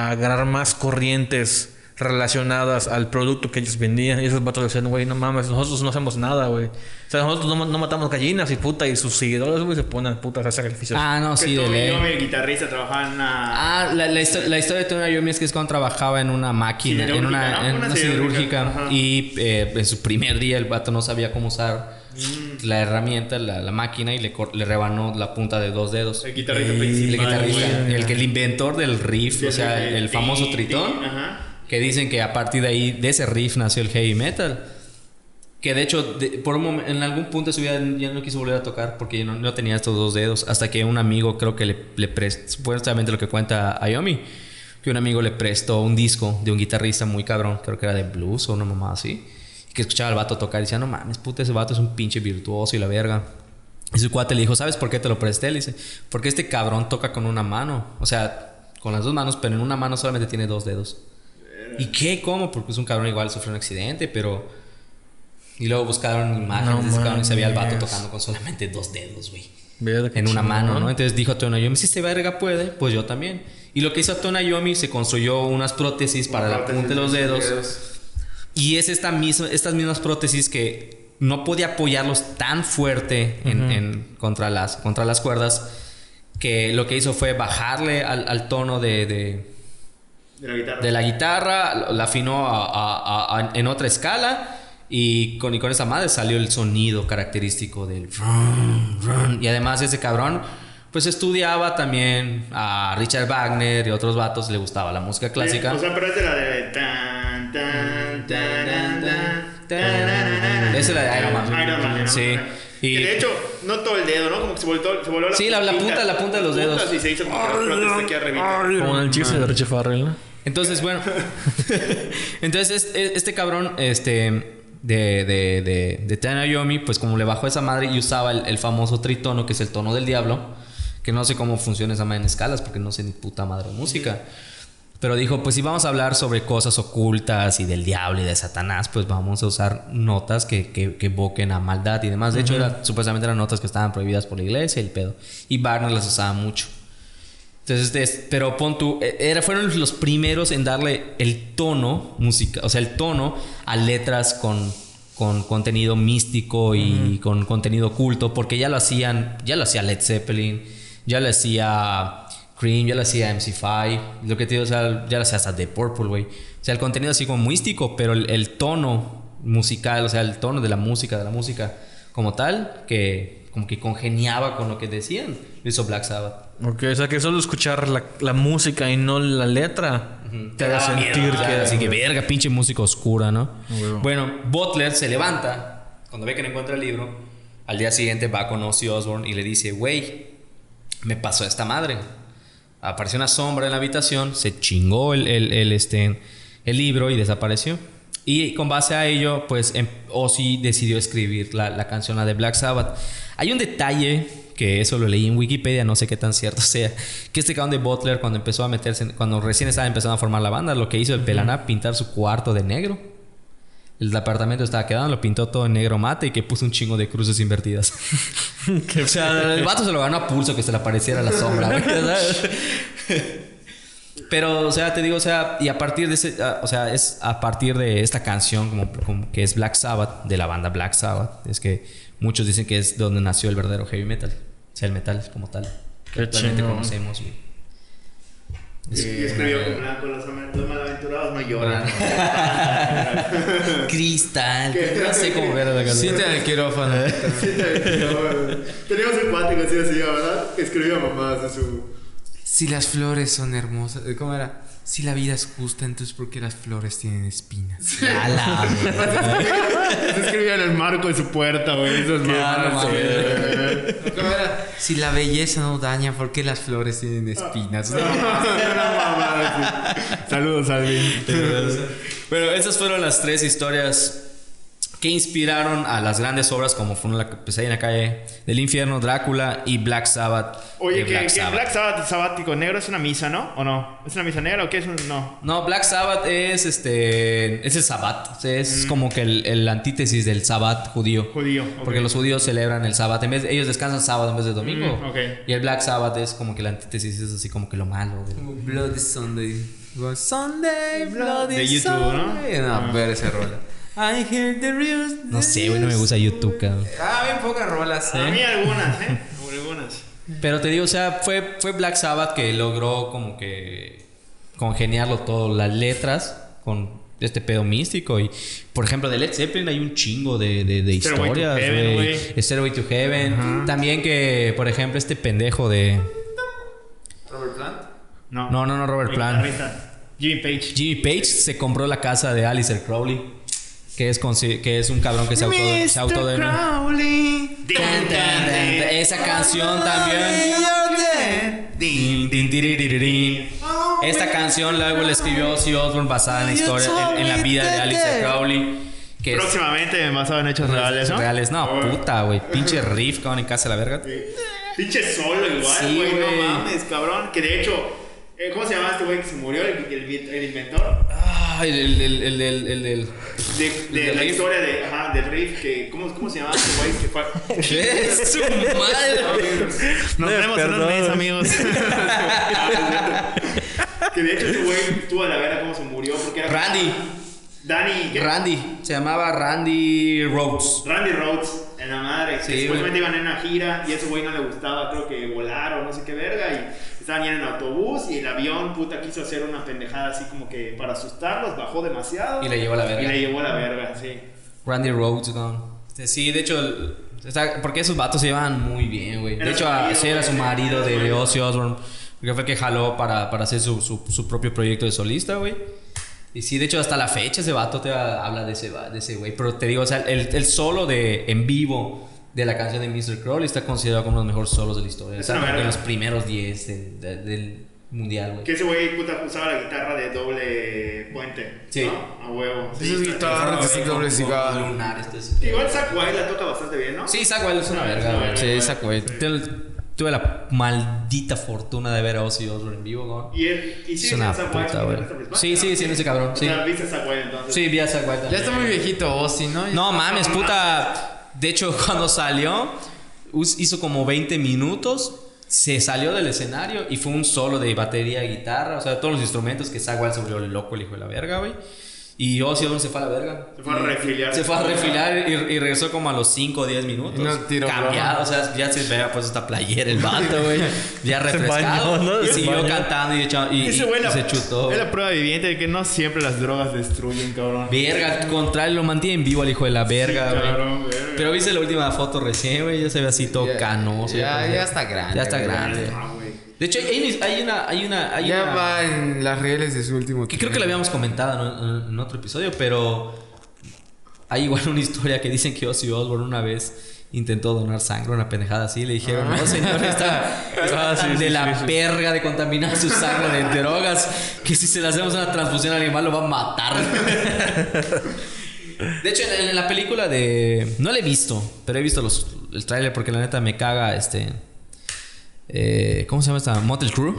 a agarrar más corrientes relacionadas al producto que ellos vendían. Y esos vatos decían, güey, no mames, nosotros no hacemos nada, güey. O sea, nosotros no, no matamos gallinas y puta, y sus seguidores, güey, se ponen putas a hacer sacrificios. Ah, no, sí, de ley. Iommi, el guitarrista, trabajaba en una... Ah, la, la, histo- la historia de Tony Iommi es que es cuando trabajaba en una máquina, en una, ¿no? en Una siderúrgica. ajá. Y eh, en su primer día el vato no sabía cómo usar Mm. la herramienta, la, la máquina, y le, le rebanó la punta de dos dedos. El guitarrista El principal. guitarrista, el que el inventor del riff, o sea, el, famoso tritón. Ajá. Que dicen que a partir de ahí, de ese riff nació el heavy metal. Que de hecho, de- por un en algún punto de su vida ya no quiso volver a tocar porque ya no, no tenía estos dos dedos. Hasta que un amigo, creo que le, le prestó, supuestamente lo que cuenta Ayomi, que un amigo le prestó un disco de un guitarrista muy cabrón, creo que era de blues o una mamá así. Que escuchaba al vato tocar y decía, no mames, puta, ese vato es un pinche virtuoso y la verga. Y su cuate le dijo, ¿sabes por qué te lo presté? Le dice, porque este cabrón toca con una mano. O sea, con las dos manos, pero en una mano solamente tiene dos dedos. ¿Y qué? ¿Cómo? Porque es un cabrón igual, sufrió un accidente, pero... Y luego buscaron imágenes No de ese cabrón y se veía al vato tocando con solamente dos dedos, güey. En una mano, ¿no? Entonces dijo a Tona Yomi, si este verga puede, pues yo también. Y lo que hizo Tona Yomi, se construyó unas prótesis para la punta de los dedos. Y es esta misma, estas mismas prótesis que no podía apoyarlos tan fuerte en, en- contra, las, contra las cuerdas que lo que hizo fue bajarle al, al tono de, de- De la guitarra. de la guitarra, la afinó a- a- a- en otra escala y con, y con esa madre salió el sonido característico del... Y además ese cabrón pues estudiaba también a Richard Wagner y otros vatos, le gustaba la música clásica. O sea, pero es de la de... Tan, tan, tan, es la de Iron Man. Iron Man. Sí. Y- Que de hecho, no todo el dedo, ¿no? Como que se volvió, se volvió la Sí, la- la punta- la punta de los dedos. Y se hizo como que las aquí arriba. Como en el chiste de Richie Farrell, ¿no? Entonces, bueno. <laughs> Entonces, este, este cabrón, este. De, de, de, de Tana Yomi, pues como le bajó esa madre y usaba el, el famoso tritono, que es el tono del diablo, que no sé cómo funciona esa madre en escalas, porque no sé ni puta madre de música. Pero dijo, pues si vamos a hablar sobre cosas ocultas y del diablo y de Satanás, pues vamos a usar notas que, que, que evoquen a maldad y demás. De hecho, era, supuestamente eran notas que estaban prohibidas por la iglesia y el pedo. Y Wagner las usaba mucho. Entonces, es- pero pon tú, eh, era, fueron los primeros en darle el tono música, o sea, el tono a letras con, con contenido místico y con contenido oculto, porque ya lo hacían, ya lo hacía Led Zeppelin, ya lo hacía Cream, ya lo hacía MC5, lo que te digo, o sea, ya lo hacía hasta The Purple, güey. O sea, el contenido así como místico, pero el, el tono musical, o sea, el tono de la música, de la música como tal, que como que congeniaba con lo que decían. Lo hizo Black Sabbath. Ok, o sea que solo escuchar la, la música y no la letra te haga daba sentir miedo, que... Así que verga, pinche música oscura, ¿no? huevo. Bueno, Butler se levanta cuando ve que no encuentra el libro. Al día siguiente va con Ozzy Osbourne y le dice, güey, me pasó esta madre. Apareció una sombra en la habitación, se chingó el, el- el, este, el libro y desapareció. Y con base a ello, pues em- Ozzy decidió escribir la, la canción la de Black Sabbath. Hay un detalle que eso lo leí en Wikipedia, no sé qué tan cierto <laughs> sea, que este cabrón de Butler cuando empezó a meterse, cuando recién estaba empezando a formar la banda, lo que hizo el pelana pintar su cuarto de negro. El apartamento estaba quedando, lo pintó todo en negro mate y que puso un chingo de cruces invertidas. <laughs> o sea, el vato se lo ganó a pulso que se le apareciera la sombra. <laughs> Pero, o sea, te digo, o sea, y a partir de ese, ah, o sea, es a partir de esta canción como, como que es Black Sabbath, de la banda Black Sabbath, es que muchos dicen que es donde nació el verdadero heavy metal, o sea, el metal como tal, que Qué actualmente chingón. conocemos, Y escribió con blanco, los, los malaventurados no lloran. <laughs> Cristal, no sé cómo ver la canción. En <laughs> quirófano. Teníamos un cuate que hacía así, ¿verdad? Que escribía mamás de su... Si las flores son hermosas. eh, ¿Cómo era? Si la vida es justa, entonces ¿por qué las flores tienen espinas? A la verga. <laughs> Se escribía en el marco de su puerta, güey. Esas güey. ¿Cómo era? Si la belleza no daña, ¿por qué las flores tienen espinas? Una mamada, sí. Saludos, Alvin. Bueno, esas fueron las tres historias que inspiraron a las grandes obras como fueron la Pesadilla en la calle del infierno, Drácula y Black Sabbath. Oye, de que Black que Sabbath. Black Sabbath sabático negro es una misa, ¿no? ¿O no? ¿Es una misa negra o qué es un no? No, Black Sabbath es este es el Sabbat, o sea, Mm. es como que el, el antítesis del Sabbat judío. Judío. ok. Porque los judíos celebran el Sabbat, en vez ellos descansan sábado en vez de domingo. Mm, ok. Y el Black Sabbath es como que la antítesis es así como que lo malo. del- Bloody Sunday. Sunday, Bloody De YouTube, ¿no? Sunday. No, ver esa rola. I hear the real. No sé, güey, no me gusta YouTube, cabrón. Ah, bien pocas rolas, A ¿eh? mí algunas, ¿eh? <laughs> Algunas. Pero te digo, o sea, fue, fue Black Sabbath que logró como que congeniarlo todo, las letras con este pedo místico. Y, por ejemplo, de Led Zeppelin hay un chingo de, de, de Stairway to historias, Heaven, güey. Stairway to Heaven. También que, por ejemplo, este pendejo de... Robert Plant. No. No, no, no, Robert Plant. Jimmy Page. Jimmy Page se compró la casa de Alistair Crowley. Que es, que es un cabrón que se auto... Se auto tan. Esa canción también. Diriririn. Esta canción luego la escribió Ozzy Osbourne basada en la historia, en, en la vida de Alistair Crowley. Que es Próximamente basado en hechos reales, ¿no? reales. No, puta, güey. Pinche riff, cabrón, en casa de la verga. Pinche solo igual, Sí, güey. no mames, cabrón. Que de hecho, eh, ¿cómo se llama este güey que se murió? El, el- el inventor. Ay, el, el, el, el, el, el- De, de ¿Del la riff? historia de, ajá, del riff. Que, ¿cómo, ¿Cómo se llama este güey? Que fue. Es su madre. Nos De vemos en un mes, amigos. <laughs> que de hecho ese güey estuvo a la vera cómo se murió. Porque era Randy. Danny. ¿qué? Randy. Se llamaba Randy Rhodes. Randy Rhodes, en la madre. Sí, güey. iban en una gira y a ese güey no le gustaba, creo que volar o no sé qué verga. Y estaban ya en el autobús y el avión, puta, quiso hacer una pendejada así como que para asustarlos, bajó demasiado. Y le llevó a la verga. Y le llevó a la verga, sí. Randy Rhodes, ¿no? Este, Sí, de hecho, está- porque esos vatos se llevan muy bien, güey. De Era hecho, marido, sí, era su marido de, de. Ozzy Osbourne. Porque fue el que jaló para, para hacer su, su, su propio proyecto de solista, güey. Y sí, de hecho, hasta la fecha ese vato te habla de ese, de ese güey. Pero te digo, o sea, el, el solo de, en vivo de la canción de Mr. Crowley está considerado como uno de los mejores solos de la historia. Es Está en los primeros 10 del, del- del mundial, güey. Que ese güey, puta, usaba la guitarra de doble puente. Sí. ¿no? A huevo. Sí, Esas guitarras de doble cigarro. Este es- Igual Zack White la toca bastante bien, ¿no? Sí, Zack Wild es una verga, güey. Sí, Wild. Tuve- la maldita fortuna de ver a Ozzy Osbourne en vivo, güey. Y él, y sí, Es una puta, güey. Sí, sí, siendo ese cabrón, O sí. sea, viste a entonces. Sí, vi a Zack Wild Ya también. está muy viejito Ozzy, ¿no? No mames, puta. De hecho, <laughs> cuando salió, hizo como 20 minutos. Se salió del escenario y fue un solo de batería y guitarra. O sea, todos los instrumentos que Wild se volvió loco, el hijo de la verga, güey. Y Ozzy Osbourne se fue a la verga. Se fue a refiliar. Se fue a refilar y, y regresó como a los 5 o 10 minutos. No tiró Cambiado, broma. o sea, ya se vea pues esta playera el vato, güey. <laughs> Ya refrescado. bañó, ¿no? Y Se siguió bañó. cantando y, echando- y, Ese y- güey y la- se chutó. Es la prueba viviente de que no siempre las drogas destruyen, cabrón. Verga, al contrario, lo mantiene en vivo al hijo de la verga, Sí, güey. cabrón, verga. Pero viste la última foto recién, güey. Ya se ve así todo Ya- canoso. ya- ya está grande, Ya está grande. De hecho, hay, hay una. Hay una hay Ya una- va en las rieles de su último Que creo que lo habíamos comentado en, en otro episodio, pero hay igual una historia que dicen que Ozzy Osbourne una vez intentó donar sangre, una pendejada así. Le dijeron, no, señor, está, está <laughs> Ah, sí, de sí, la sí. perga de contaminar su sangre de drogas que si se le hacemos una transfusión al animal lo va a matar. De hecho, en, en la película de... No la he visto, pero he visto los, el tráiler porque la neta me caga este... eh, ¿Cómo se llama esta? Motel Crew.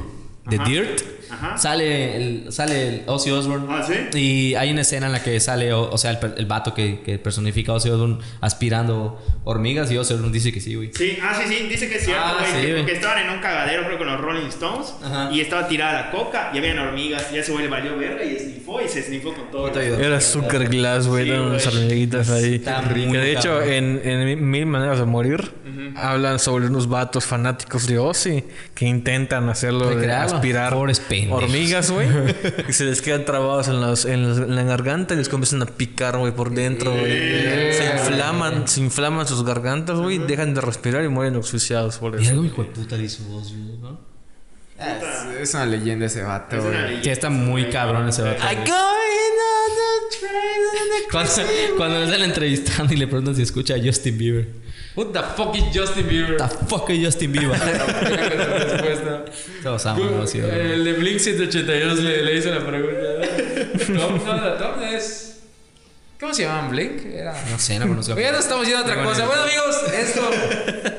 De Ajá. Dirt. Ajá. Sale el, sale el Ozzy Osbourne. Ah, ¿sí? Y hay una escena en la que sale, o, o sea, el, el vato que, que personifica a Ozzy Osbourne aspirando hormigas y Ozzy Osbourne dice que sí, güey. Sí, ah, sí, sí, dice que es cierto, Ah, sí, que, güey. que estaban en un cagadero, creo, con los Rolling Stones. Ajá. Y estaba tirada la coca y habían hormigas. Y ese güey le valió verga y esnifó y se esnifó con todo. Era Zucker Glass, güey. Sí, eran unas hormiguitas ahí. Está Que de hecho, en, en Mil Maneras de Morir, hablan sobre unos vatos fanáticos de Ozzy que intentan hacerlo de aspirar hormigas, güey. <laughs> y se les quedan trabados en, los- en, los- en la garganta y les comienzan a picar, güey, por dentro, güey. Se inflaman, se inflaman sus gargantas, güey, dejan de respirar y mueren asfixiados por Y eso. algo hijo de puta hizo voz, güey, ¿no? Ah, Es, es una leyenda ese vato, Es güey. leyenda. Que está muy cabrón ese vato. I güey. go in on the train and the Cuando, cuando le están entrevistando y le preguntan si escucha a Justin Bieber. What the fuck is Justin Bieber? The fuck is Justin Bieber? <laughs> respuesta. Todos aman a Ozzy Osbourne. El de Blink 182 le, le hizo la pregunta. <laughs> Tom, no, la Tom es. ¿Cómo se llamaban Blink? Era. No sé, no conozco. Ya no estamos yendo a otra cosa. Bueno, amigos, esto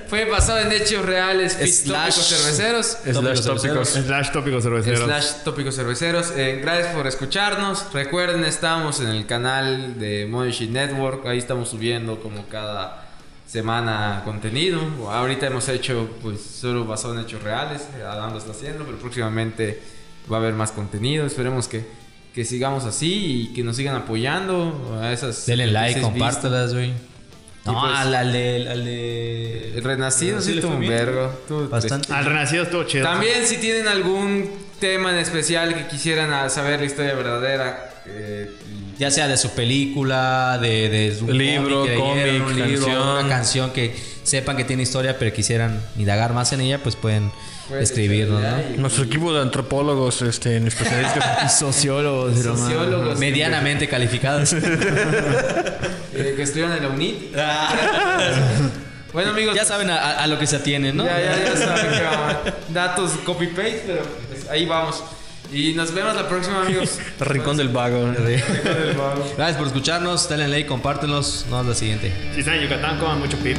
fue basado en hechos reales, Slash- tópicos cerveceros. Slash tópicos. Slash tópicos cerveceros. Slash tópicos cerveceros. Eh, gracias por escucharnos. Recuerden, estamos en el canal de Money Network. Ahí estamos subiendo como cada semana contenido. Ahorita hemos hecho pues solo basado en hechos reales. Adam lo está haciendo, pero próximamente va a haber más contenido. Esperemos que, que sigamos así y que nos sigan apoyando a esas. Denle like, compártelas, güey. No, pues- al, al de. Al de... El Renacido sí tuvo un vergo. Bastante. Al renacido estuvo chido. También si tienen algún tema en especial que quisieran saber la historia verdadera, eh, Ya sea de su película, de, de su Libro, cómic, un libro, canción. una canción que sepan que tiene historia, pero quisieran indagar más en ella, pues pueden escribirnos, escribir ¿no? Nuestro equipo de antropólogos, este, especialistas. <laughs> sociólogos, sociólogos Medianamente calificados. <laughs> eh, que estudian en la UNIT. <laughs> bueno amigos, ya saben a, lo que se atienen, ¿no? ya, ya, ya saben que va. datos copy paste, pero pues, ahí vamos. Y nos vemos la próxima amigos. <laughs> Rincón del Vago. <laughs> Gracias por escucharnos. Denle like, compártenos. Nos vemos la siguiente. Si están en Yucatán, coman mucho pip.